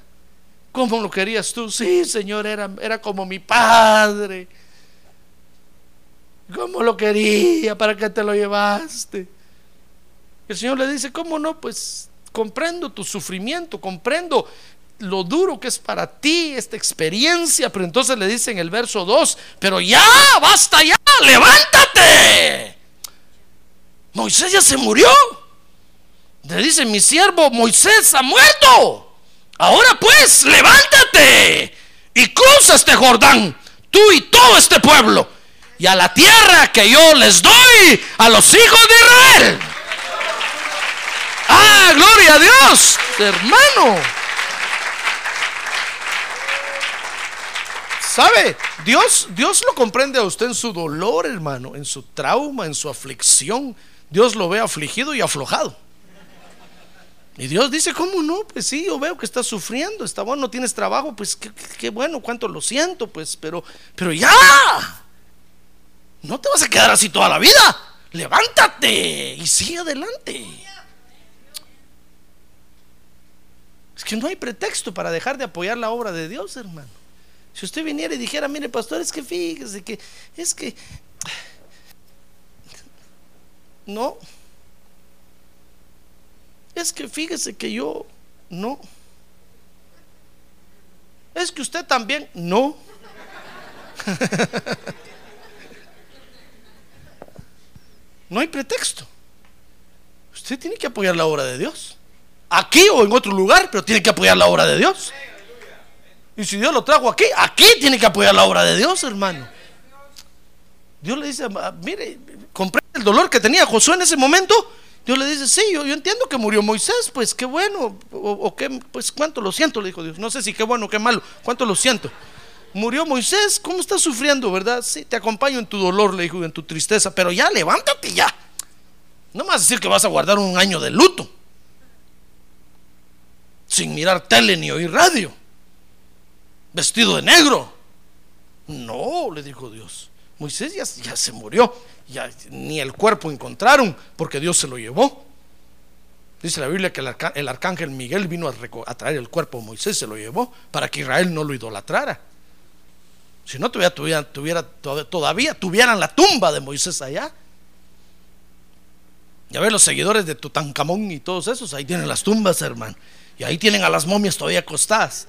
¿Cómo lo querías tú? Sí, Señor, era, era como mi padre. ¿Cómo lo quería? ¿Para qué te lo llevaste? El Señor le dice, ¿cómo no? Pues comprendo tu sufrimiento, comprendo lo duro que es para ti esta experiencia, pero entonces le dice en el verso 2, pero ya, basta ya, levántate. Moisés ya se murió. Le dice, mi siervo Moisés ha muerto. Ahora pues, levántate y cruza este Jordán, tú y todo este pueblo, y a la tierra que yo les doy a los hijos de Israel. Ah, gloria a Dios, hermano. ¿Sabe? Dios, Dios lo comprende a usted en su dolor, hermano, en su trauma, en su aflicción. Dios lo ve afligido y aflojado. Y Dios dice, ¿cómo no? Pues sí, yo veo que estás sufriendo, está bueno, no tienes trabajo, pues qué, bueno, cuánto lo siento, pues, pero, pero ya. No te vas a quedar así toda la vida. Levántate y sigue adelante. Es que no hay pretexto para dejar de apoyar la obra de Dios, hermano. Si usted viniera y dijera, mire, pastor, es que fíjese que, es que, no, es que fíjese que yo, no, es que usted también, no. (laughs) no hay pretexto. Usted tiene que apoyar la obra de Dios. Aquí o en otro lugar, pero tiene que apoyar la obra de Dios. Y si Dios lo trajo aquí, aquí tiene que apoyar la obra de Dios, hermano. Dios le dice, mire, comprende el dolor que tenía Josué en ese momento. Dios le dice, sí, yo, entiendo que murió Moisés, pues qué bueno, o, qué, pues cuánto lo siento, le dijo Dios. No sé si qué bueno o qué malo, cuánto lo siento. Murió Moisés, ¿cómo estás sufriendo, verdad? Sí, te acompaño en tu dolor, le dijo, en tu tristeza, pero ya, levántate ya. No a decir que vas a guardar un año de luto, sin mirar tele ni oír radio vestido de negro. No, le dijo Dios. Moisés ya, se murió, ya ni el cuerpo encontraron porque Dios se lo llevó. Dice la Biblia que el, arcángel Miguel vino a, traer el cuerpo de Moisés, se lo llevó para que Israel no lo idolatrara. Si no, todavía, tuviera, todavía tuvieran la tumba de Moisés allá. Ya ves los seguidores de Tutankamón y todos esos, ahí tienen las tumbas, hermano. Y ahí tienen a las momias todavía acostadas.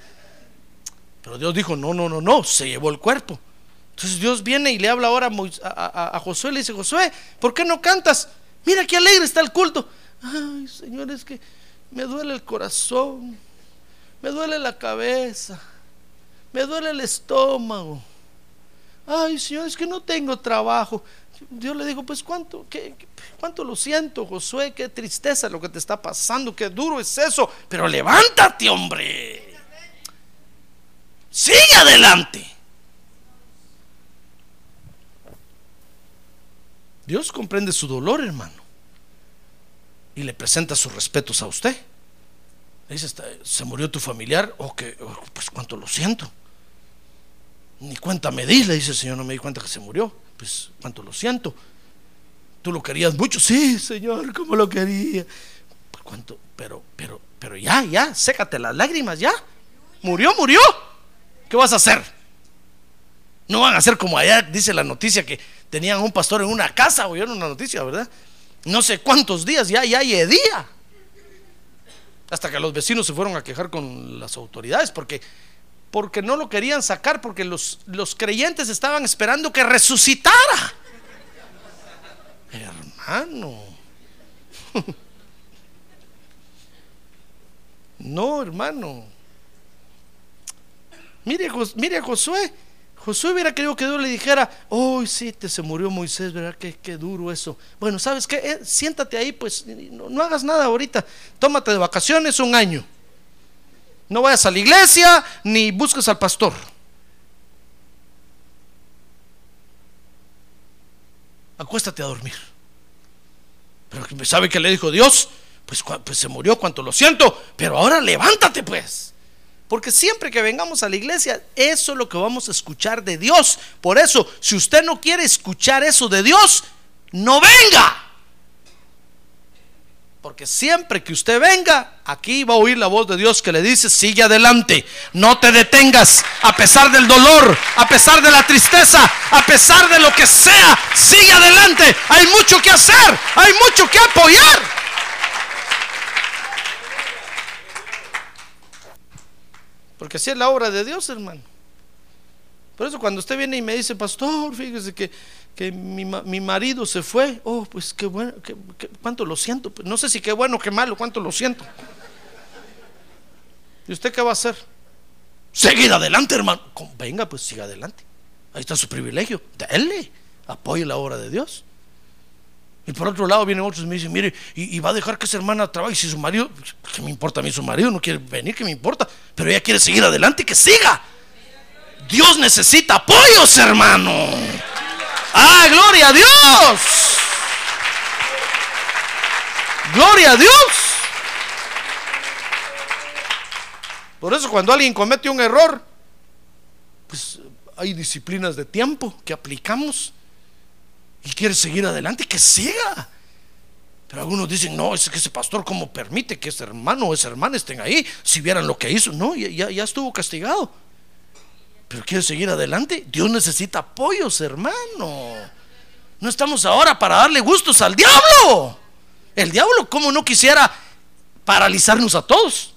Pero Dios dijo, no, no, no, no, se llevó el cuerpo. Entonces Dios viene y le habla ahora a, Josué, le dice, Josué, ¿por qué no cantas? Mira qué alegre está el culto. Ay, Señor, es que me duele el corazón, me duele la cabeza, me duele el estómago. Ay, Señor, es que no tengo trabajo. Dios le dijo, pues cuánto, qué, cuánto lo siento, Josué, qué tristeza lo que te está pasando, qué duro es eso. Pero levántate, hombre. Sigue adelante. Dios comprende su dolor, hermano. Y le presenta sus respetos a usted. Le dice, ¿se murió tu familiar? O que, pues cuánto lo siento. Ni cuenta me di, le dice el Señor, no me di cuenta que se murió. Pues cuánto lo siento. ¿Tú lo querías mucho? Sí, Señor, ¿cómo lo quería? Pues cuánto, pero, pero, pero ya, ya, sécate las lágrimas, ya. Murió, murió. ¿Qué vas a hacer? No van a hacer como allá dice la noticia que tenían un pastor en una casa, oyeron una noticia, ¿verdad? No sé cuántos días, ya, ya día. Hasta que los vecinos se fueron a quejar con las autoridades porque, porque no lo querían sacar, porque los, los creyentes estaban esperando que resucitara. Hermano. (laughs) No, hermano. Mire, mire a Josué. Josué hubiera querido que Dios le dijera, hoy sí, te se murió Moisés, ¿verdad? Qué, qué duro eso. Bueno, ¿sabes qué? Eh, siéntate ahí, pues no, hagas nada ahorita. Tómate de vacaciones un año. No vayas a la iglesia ni busques al pastor. Acuéstate a dormir. Pero ¿sabe que le dijo Dios? Pues, pues se murió, cuanto lo siento, pero ahora levántate pues. Porque siempre que vengamos a la iglesia, eso es lo que vamos a escuchar de Dios. Por eso, si usted no quiere escuchar eso de Dios, no venga. Porque siempre que usted venga, aquí va a oír la voz de Dios que le dice, sigue adelante, no te detengas, a pesar del dolor, a pesar de la tristeza, a pesar de lo que sea, sigue adelante. Hay mucho que hacer, hay mucho que apoyar. Porque así es la obra de Dios, hermano. Por eso cuando usted viene y me dice, pastor, fíjese que, que mi, mi marido se fue, oh, pues qué bueno, qué- cuánto lo siento. Pues no sé si qué bueno, qué malo, cuánto lo siento. ¿Y usted qué va a hacer? Seguir adelante, hermano. Venga, pues siga adelante. Ahí está su privilegio. Dele, apoye la obra de Dios. Y por otro lado vienen otros y me dicen, mire, y, y va a dejar que esa hermana trabaje. Y si su marido, ¿qué me importa a mí su marido? No quiere venir, ¿qué me importa? Pero ella quiere seguir adelante, que siga. Dios necesita apoyos, hermano. ¡Ah, gloria a Dios! ¡Gloria a Dios! Por eso cuando alguien comete un error, pues hay disciplinas de tiempo que aplicamos y quiere seguir adelante, que siga. Pero algunos dicen, no, es que ese pastor cómo permite que ese hermano o esa hermana estén ahí, si vieran lo que hizo. No, ya, ya, ya estuvo castigado. Pero quiere seguir adelante. Dios necesita apoyos, hermano. No estamos ahora para darle gustos al diablo. El diablo, como no quisiera paralizarnos a todos.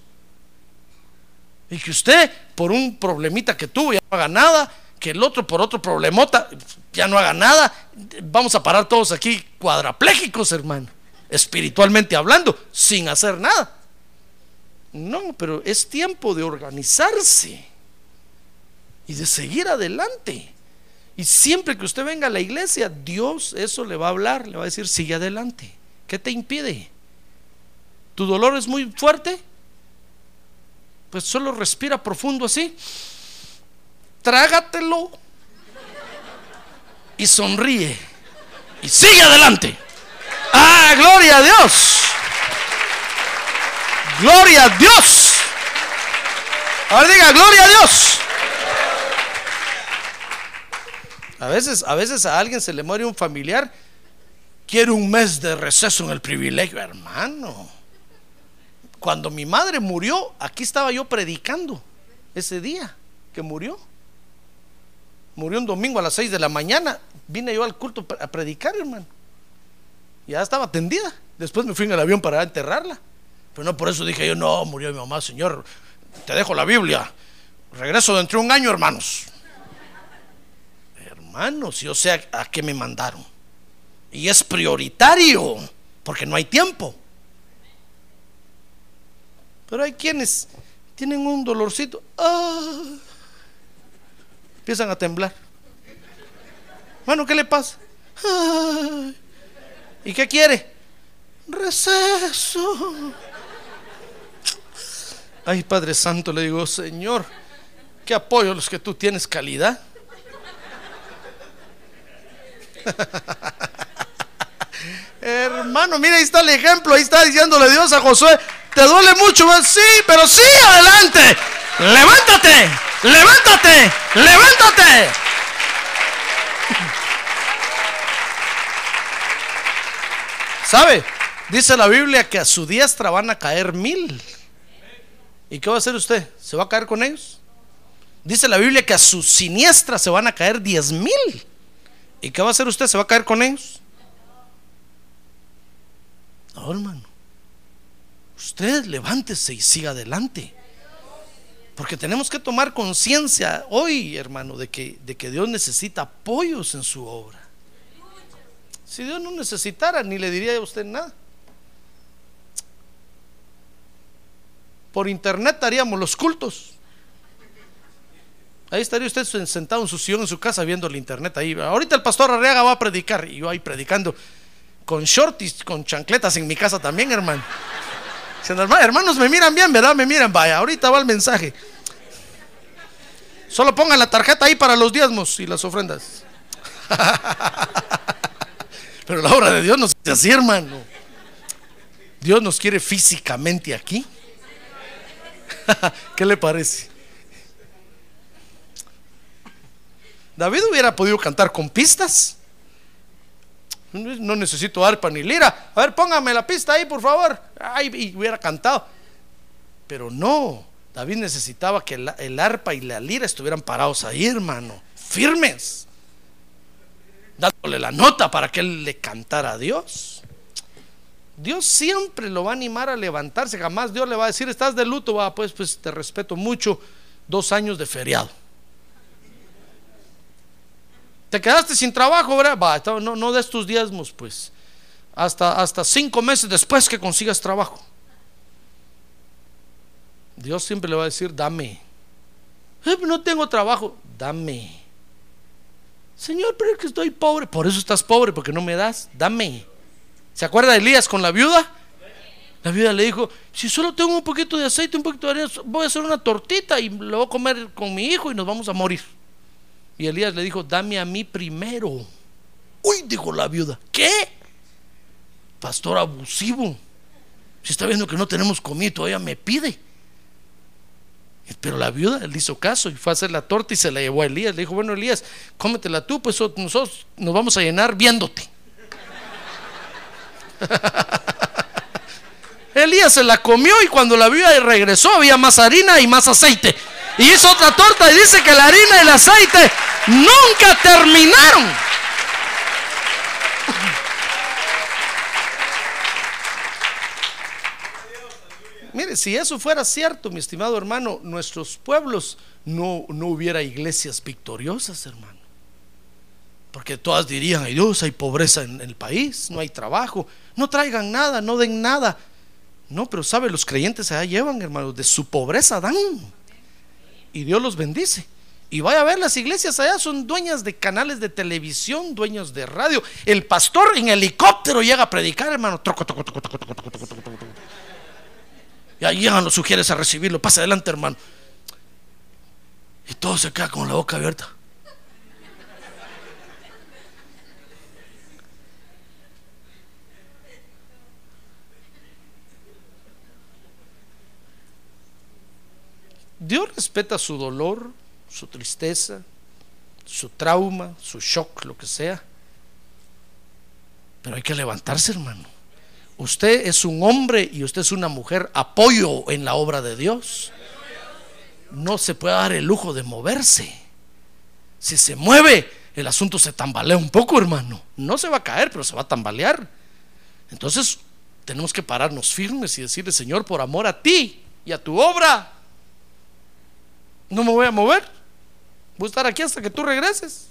Y que usted, por un problemita que tuvo, ya no haga nada. Que el otro, por otro problemota, ya no haga nada. Vamos a parar todos aquí cuadraplégicos, hermano. Espiritualmente hablando, sin hacer nada. No, pero es tiempo de organizarse y de seguir adelante. Y siempre que usted venga a la iglesia, Dios eso le va a hablar, le va a decir, sigue adelante. ¿Qué te impide? ¿Tu dolor es muy fuerte? Pues solo respira profundo así. Trágatelo y sonríe. Y sigue adelante. ¡Ah, gloria a Dios! ¡Gloria a Dios! Ahora diga, gloria a Dios. A veces, a veces a alguien se le muere un familiar, quiere un mes de receso en el privilegio, hermano. Cuando mi madre murió, aquí estaba yo predicando ese día que murió. Murió un domingo a las 6 de la mañana. Vine yo al culto a predicar, hermano. Ya estaba tendida. Después me fui en el avión para enterrarla. Pero no por eso dije yo, no, murió mi mamá, Señor. Te dejo la Biblia. Regreso dentro de un año, hermanos. Hermanos, yo sé a, a qué me mandaron. Y es prioritario, porque no hay tiempo. Pero hay quienes tienen un dolorcito. ¡ah! empiezan a temblar. Bueno, ¿qué le pasa? ¡Ay! ¿Y qué quiere? Receso. Ay, Padre Santo, le digo, Señor, que apoyo los que tú tienes calidad. (laughs) Hermano, mira, ahí está el ejemplo, ahí está diciéndole Dios a Josué, te duele mucho, sí, pero sí, adelante, levántate, levántate, levántate. ¿Sabe? Dice la Biblia que a su diestra van a caer mil. ¿Y qué va a hacer usted? ¿Se va a caer con ellos? Dice la Biblia que a su siniestra se van a caer diez mil. ¿Y qué va a hacer usted? ¿Se va a caer con ellos? No, hermano. Usted levántese y siga adelante. Porque tenemos que tomar conciencia hoy, hermano, de que, de que Dios necesita apoyos en su obra. Si Dios no necesitara, ni le diría a usted nada. Por internet haríamos los cultos. Ahí estaría usted sentado en su sillón en su casa viendo el internet ahí. Ahorita el pastor Arriaga va a predicar y yo ahí predicando con shorties, con chancletas en mi casa también, hermano. Hermanos, me miran bien, ¿verdad? Me miran, vaya, ahorita va el mensaje. Solo pongan la tarjeta ahí para los diezmos y las ofrendas. (laughs) Pero la obra de Dios no es así, hermano. Dios nos quiere físicamente aquí. (laughs) ¿Qué le parece? David hubiera podido cantar con pistas. No necesito arpa ni lira. A ver, póngame la pista ahí, por favor. Ay, y hubiera cantado. Pero no, David necesitaba que el, arpa y la lira estuvieran parados ahí, hermano, firmes, dándole la nota para que él le cantara a Dios. Dios siempre lo va a animar a levantarse, jamás Dios le va a decir, estás de luto, va, pues, pues te respeto mucho, dos años de feriado. Te quedaste sin trabajo, ¿verdad? No, no des tus diezmos, pues. Hasta, hasta cinco meses después que consigas trabajo. Dios siempre le va a decir, dame. Eh, no tengo trabajo, dame. Señor, pero es que estoy pobre. Por eso estás pobre, porque no me das. Dame. ¿Se acuerda de Elías con la viuda? La viuda le dijo, si solo tengo un poquito de aceite, un poquito de harina, voy a hacer una tortita y lo voy a comer con mi hijo y nos vamos a morir. Y Elías le dijo, dame a mí primero. Uy, dijo la viuda, ¿qué? Pastor abusivo. Si está viendo que no tenemos comida, todavía me pide. Pero la viuda le hizo caso y fue a hacer la torta y se la llevó a Elías. Le dijo, bueno, Elías, cómetela tú, pues nosotros nos vamos a llenar viéndote. (laughs) Elías se la comió y cuando la viuda regresó había más harina y más aceite y hizo otra torta y dice que la harina y el aceite nunca terminaron. Mire, si eso fuera cierto, mi estimado hermano, nuestros pueblos no, no hubiera iglesias victoriosas, hermano. Porque todas dirían, ay Dios, hay pobreza en el país, no hay trabajo, no traigan nada, no den nada. No, pero sabe, los creyentes allá llevan, hermano, de su pobreza dan y Dios los bendice. Y vaya a ver, las iglesias allá son dueñas de canales de televisión, dueños de radio. El pastor en helicóptero llega a predicar, hermano. Y ahí llegan los sugieres a recibirlo. Pasa adelante, hermano. Y todo se queda con la boca abierta. Dios respeta su dolor, su tristeza, su trauma, su shock, lo que sea. Pero hay que levantarse, hermano. Usted es un hombre y usted es una mujer apoyo en la obra de Dios. No se puede dar el lujo de moverse. Si se mueve, el asunto se tambalea un poco, hermano. No se va a caer, pero se va a tambalear. Entonces, tenemos que pararnos firmes y decirle, Señor, por amor a ti y a tu obra, no me voy a mover. Voy a estar aquí hasta que tú regreses.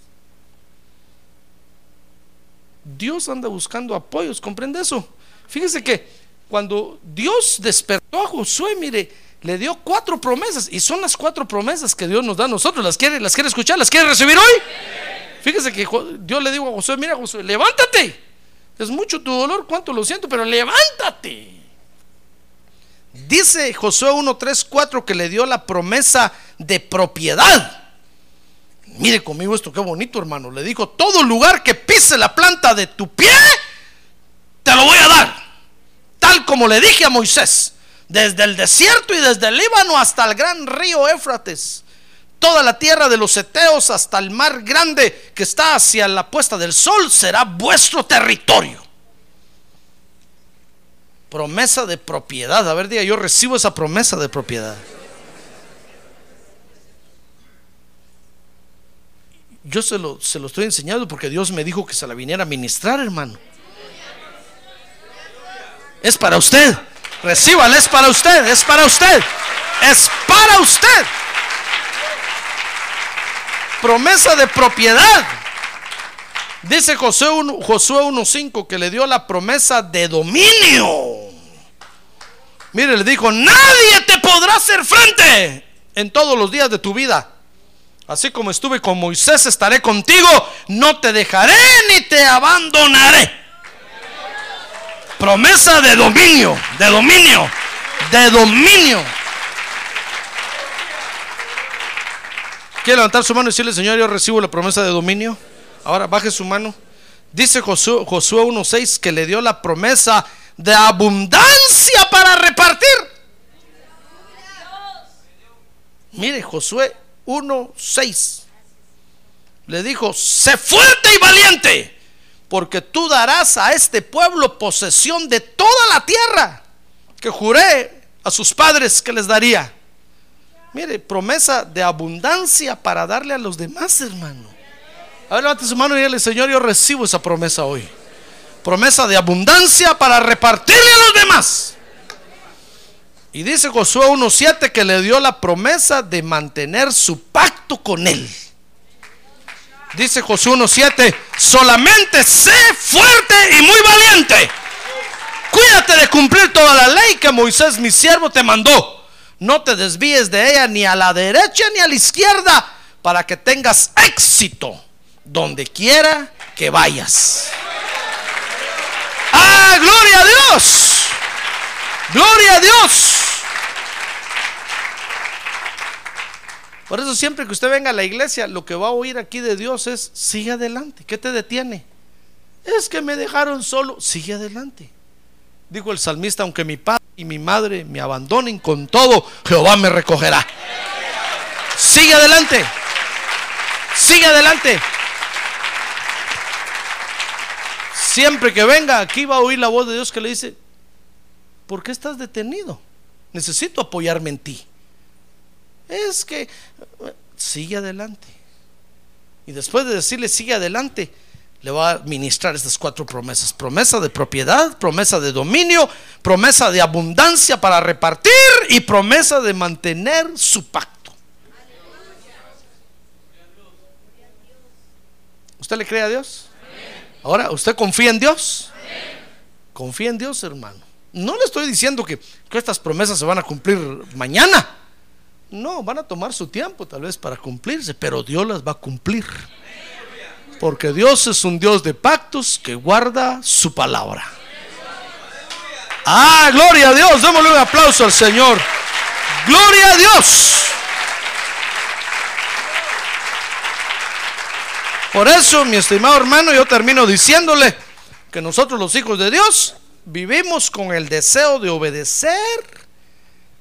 Dios anda buscando apoyos, ¿comprende eso? Fíjese que cuando Dios despertó a Josué, mire, le dio cuatro promesas y son las cuatro promesas que Dios nos da a nosotros. ¿Las quiere, las quiere escuchar? ¿Las quiere recibir hoy? Fíjese que Dios le dijo a Josué, mira Josué, levántate. Es mucho tu dolor, cuánto lo siento, pero levántate. Dice Josué 1, 3, 4 que le dio la promesa de propiedad. Mire conmigo esto, qué bonito hermano. Le dijo, todo lugar que pise la planta de tu pie, te lo voy a dar. Tal como le dije a Moisés, desde el desierto y desde el Líbano hasta el gran río Éfrates. Toda la tierra de los Eteos hasta el mar grande que está hacia la puesta del sol será vuestro territorio. Promesa de propiedad. A ver, diga, yo recibo esa promesa de propiedad. Yo se lo, se lo estoy enseñando porque Dios me dijo que se la viniera a ministrar, hermano. Es para usted. Recíbala, es para usted, es para usted. Es para usted. Promesa de propiedad. Dice Josué 1.5 que le dio la promesa de dominio. Mire, le dijo, nadie te podrá hacer frente en todos los días de tu vida. Así como estuve con Moisés, estaré contigo. No te dejaré ni te abandonaré. Promesa de dominio, de dominio, de dominio. ¿Quiere levantar su mano y decirle, Señor, yo recibo la promesa de dominio? Ahora baje su mano. Dice Josué, Josué 1.6 que le dio la promesa de abundancia para repartir. Mire, Josué 1.6 le dijo, sé fuerte y valiente, porque tú darás a este pueblo posesión de toda la tierra que juré a sus padres que les daría. Mire, promesa de abundancia para darle a los demás, hermano. A ver, levante su mano y dile, Señor, yo recibo esa promesa hoy. Promesa de abundancia para repartirle a los demás. Y dice Josué 1.7 que le dio la promesa de mantener su pacto con él. Dice Josué 1.7, solamente sé fuerte y muy valiente. Cuídate de cumplir toda la ley que Moisés, mi siervo, te mandó. No te desvíes de ella ni a la derecha ni a la izquierda para que tengas éxito donde quiera que vayas. ¡Ah, gloria a Dios! ¡Gloria a Dios! Por eso siempre que usted venga a la iglesia, lo que va a oír aquí de Dios es, sigue adelante. ¿Qué te detiene? Es que me dejaron solo, sigue adelante. Dijo el salmista, aunque mi padre y mi madre me abandonen con todo, Jehová me recogerá. Sigue adelante. Sigue adelante. Siempre que venga aquí va a oír la voz de Dios que le dice, ¿por qué estás detenido? Necesito apoyarme en ti. Es que sigue adelante. Y después de decirle sigue adelante, le va a administrar estas cuatro promesas. Promesa de propiedad, promesa de dominio, promesa de abundancia para repartir y promesa de mantener su pacto. ¿Usted le cree a Dios? Ahora, ¿usted confía en Dios? Confía en Dios, hermano. No le estoy diciendo que, que estas promesas se van a cumplir mañana. No, van a tomar su tiempo tal vez para cumplirse, pero Dios las va a cumplir. Porque Dios es un Dios de pactos que guarda su palabra. Ah, gloria a Dios. Démosle un aplauso al Señor. Gloria a Dios. Por eso, mi estimado hermano, yo termino diciéndole que nosotros los hijos de Dios vivimos con el deseo de obedecer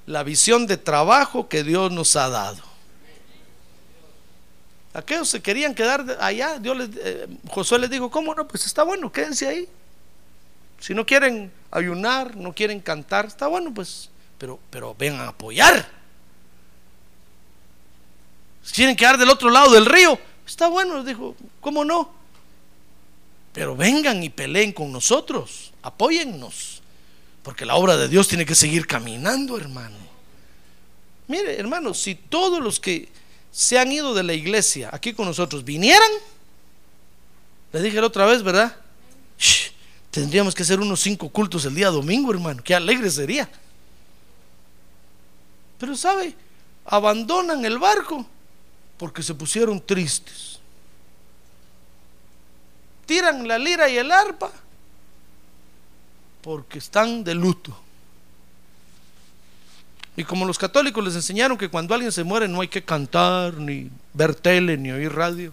la visión de trabajo que Dios nos ha dado. Aquellos se querían quedar allá, Dios les, eh, Josué les dijo, ¿cómo no? Pues está bueno, quédense ahí. Si no quieren ayunar, no quieren cantar, está bueno, pues, pero, pero vengan a apoyar. Si quieren quedar del otro lado del río, está bueno, dijo, ¿cómo no? Pero vengan y peleen con nosotros, apóyennos, porque la obra de Dios tiene que seguir caminando, hermano. Mire, hermano, si todos los que se han ido de la iglesia aquí con nosotros vinieran, le dije la otra vez, ¿verdad? tendríamos que hacer unos cinco cultos el día domingo, hermano. Qué alegre sería. Pero sabe, abandonan el barco porque se pusieron tristes. Tiran la lira y el arpa porque están de luto. Y como los católicos les enseñaron que cuando alguien se muere no hay que cantar, ni ver tele, ni oír radio,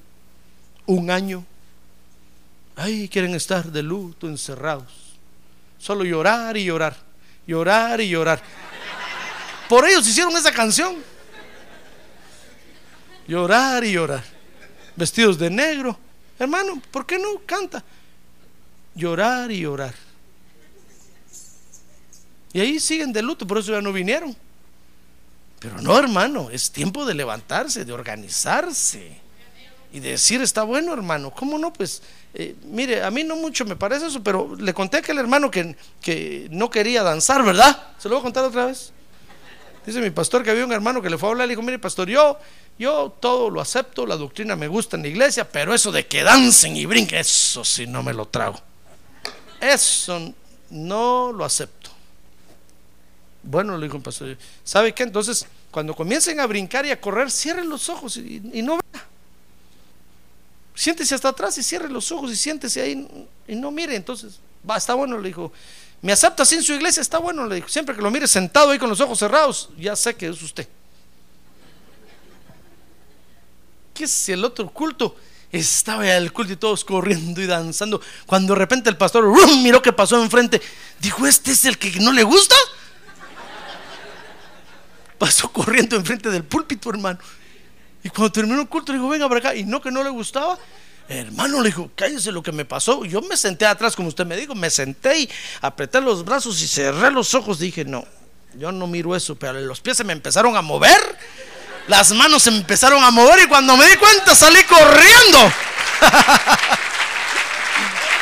un año, ahí quieren estar de luto, encerrados. Solo llorar y llorar, llorar y llorar. Por ellos hicieron esa canción. Llorar y llorar. Vestidos de negro. Hermano, ¿por qué no canta? Llorar y llorar. Y ahí siguen de luto, por eso ya no vinieron. Pero no, hermano, es tiempo de levantarse, de organizarse y de decir, está bueno, hermano, ¿cómo no? Pues, eh, mire, a mí no mucho me parece eso, pero le conté a aquel hermano que, que no quería danzar, ¿verdad? ¿Se lo voy a contar otra vez? Dice mi pastor que había un hermano que le fue a hablar y le dijo, mire, pastor, yo, yo todo lo acepto, la doctrina me gusta en la iglesia, pero eso de que dancen y brinquen, eso sí no me lo trago. Eso no lo acepto. Bueno, le dijo el pastor, ¿sabe qué? Entonces, cuando comiencen a brincar y a correr, cierren los ojos y, no vea. Siéntese hasta atrás y cierre los ojos y siéntese ahí y no mire. Entonces, va, está bueno, le dijo. ¿Me acepta así en su iglesia? Está bueno, le dijo. Siempre que lo mire sentado ahí con los ojos cerrados, ya sé que es usted. ¿Qué es el otro culto? Estaba el culto y todos corriendo y danzando. Cuando de repente el pastor miró que pasó enfrente, dijo: ¿Este es el que no le gusta? pasó corriendo enfrente del púlpito, hermano. Y cuando terminó el culto, dijo, venga para acá. Y no que no le gustaba, Hermano, le dijo, cállese lo que me pasó. Yo me senté atrás, como usted me dijo, me senté y apreté los brazos y cerré los ojos. Dije, no, yo no miro eso, pero los pies se me empezaron a mover, las manos se empezaron a mover y cuando me di cuenta salí corriendo. (laughs)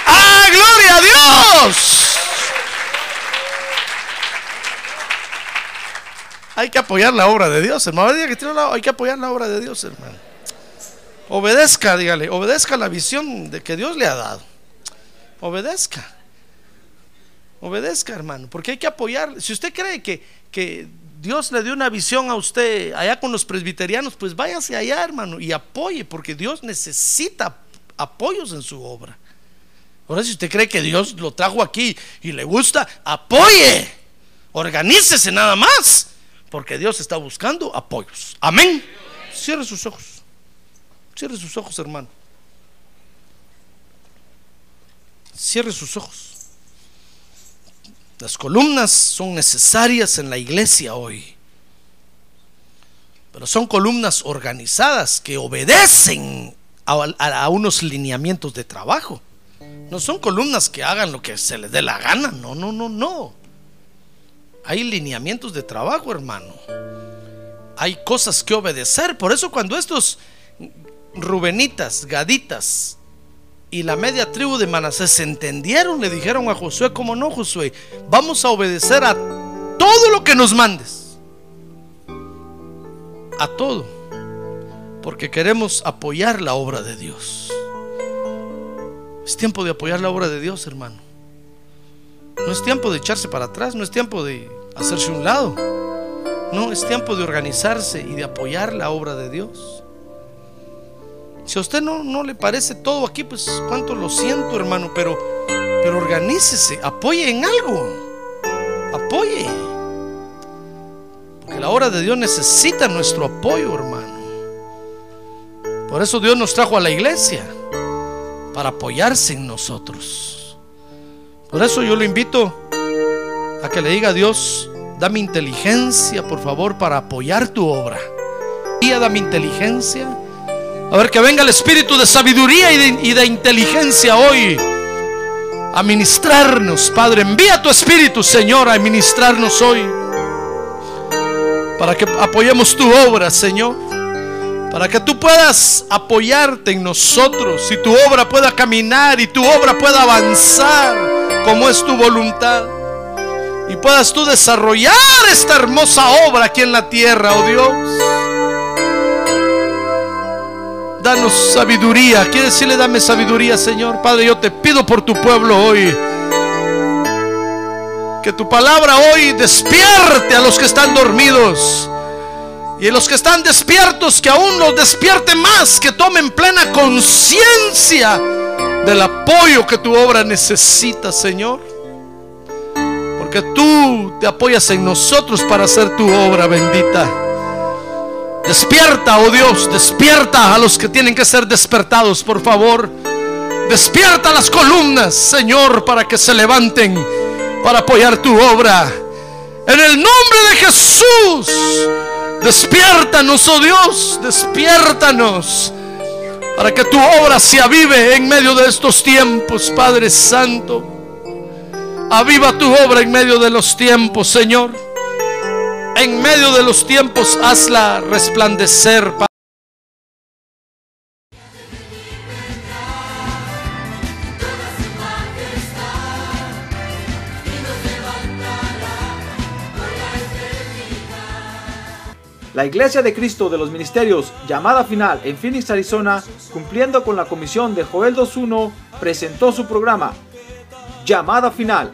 ¡Ah, gloria a Dios! Hay que apoyar la obra de Dios, hermano. Hay que apoyar la obra de Dios, hermano. Obedezca, dígale, obedezca la visión de que Dios le ha dado. Obedezca. Obedezca, hermano, porque hay que apoyar. Si usted cree que, que Dios le dio una visión a usted allá con los presbiterianos, pues váyase allá, hermano, y apoye, porque Dios necesita apoyos en su obra. Ahora, si usted cree que Dios lo trajo aquí y le gusta, apoye. Organícese nada más, porque Dios está buscando apoyos. Amén. Cierre sus ojos. Cierre sus ojos, hermano. Cierre sus ojos. Las columnas son necesarias en la iglesia hoy. Pero son columnas organizadas que obedecen a, unos lineamientos de trabajo. No son columnas que hagan lo que se les dé la gana. No, no, no, no. Hay lineamientos de trabajo, hermano. Hay cosas que obedecer. Por eso cuando estos Rubenitas, Gaditas y la media tribu de Manasés se entendieron, le dijeron a Josué, como no, Josué, vamos a obedecer a todo lo que nos mandes. A todo. Porque queremos apoyar la obra de Dios. Es tiempo de apoyar la obra de Dios, hermano. No es tiempo de echarse para atrás, no es tiempo de hacerse un lado. No, es tiempo de organizarse y de apoyar la obra de Dios. Si a usted no, no le parece todo aquí, pues cuánto lo siento, hermano, pero, pero organícese, apoye en algo. Apoye. Porque la obra de Dios necesita nuestro apoyo, hermano. Por eso Dios nos trajo a la iglesia, para apoyarse en nosotros. Por eso yo lo invito a que le diga a Dios, dame inteligencia, por favor, para apoyar tu obra. Y dame inteligencia a ver, que venga el espíritu de sabiduría y de, inteligencia hoy a ministrarnos, Padre. Envía tu espíritu, Señor, a ministrarnos hoy. Para que apoyemos tu obra, Señor. Para que tú puedas apoyarte en nosotros y tu obra pueda caminar y tu obra pueda avanzar como es tu voluntad. Y puedas tú desarrollar esta hermosa obra aquí en la tierra, oh Dios. Danos sabiduría. Quiere decirle, dame sabiduría, Señor. Padre, yo te pido por tu pueblo hoy. Que tu palabra hoy despierte a los que están dormidos. Y a los que están despiertos, que aún los despierte más, que tomen plena conciencia del apoyo que tu obra necesita, Señor. Porque tú te apoyas en nosotros para hacer tu obra bendita. Despierta, oh Dios, despierta a los que tienen que ser despertados, por favor. Despierta las columnas, Señor, para que se levanten para apoyar tu obra. En el nombre de Jesús, despiértanos, oh Dios, despiértanos para que tu obra se avive en medio de estos tiempos, Padre Santo. Aviva tu obra en medio de los tiempos, Señor. En medio de los tiempos, hazla resplandecer. La Iglesia de Cristo de los Ministerios, llamada final en Phoenix, Arizona, cumpliendo con la comisión de Joel 2.1, presentó su programa, Llamada Final.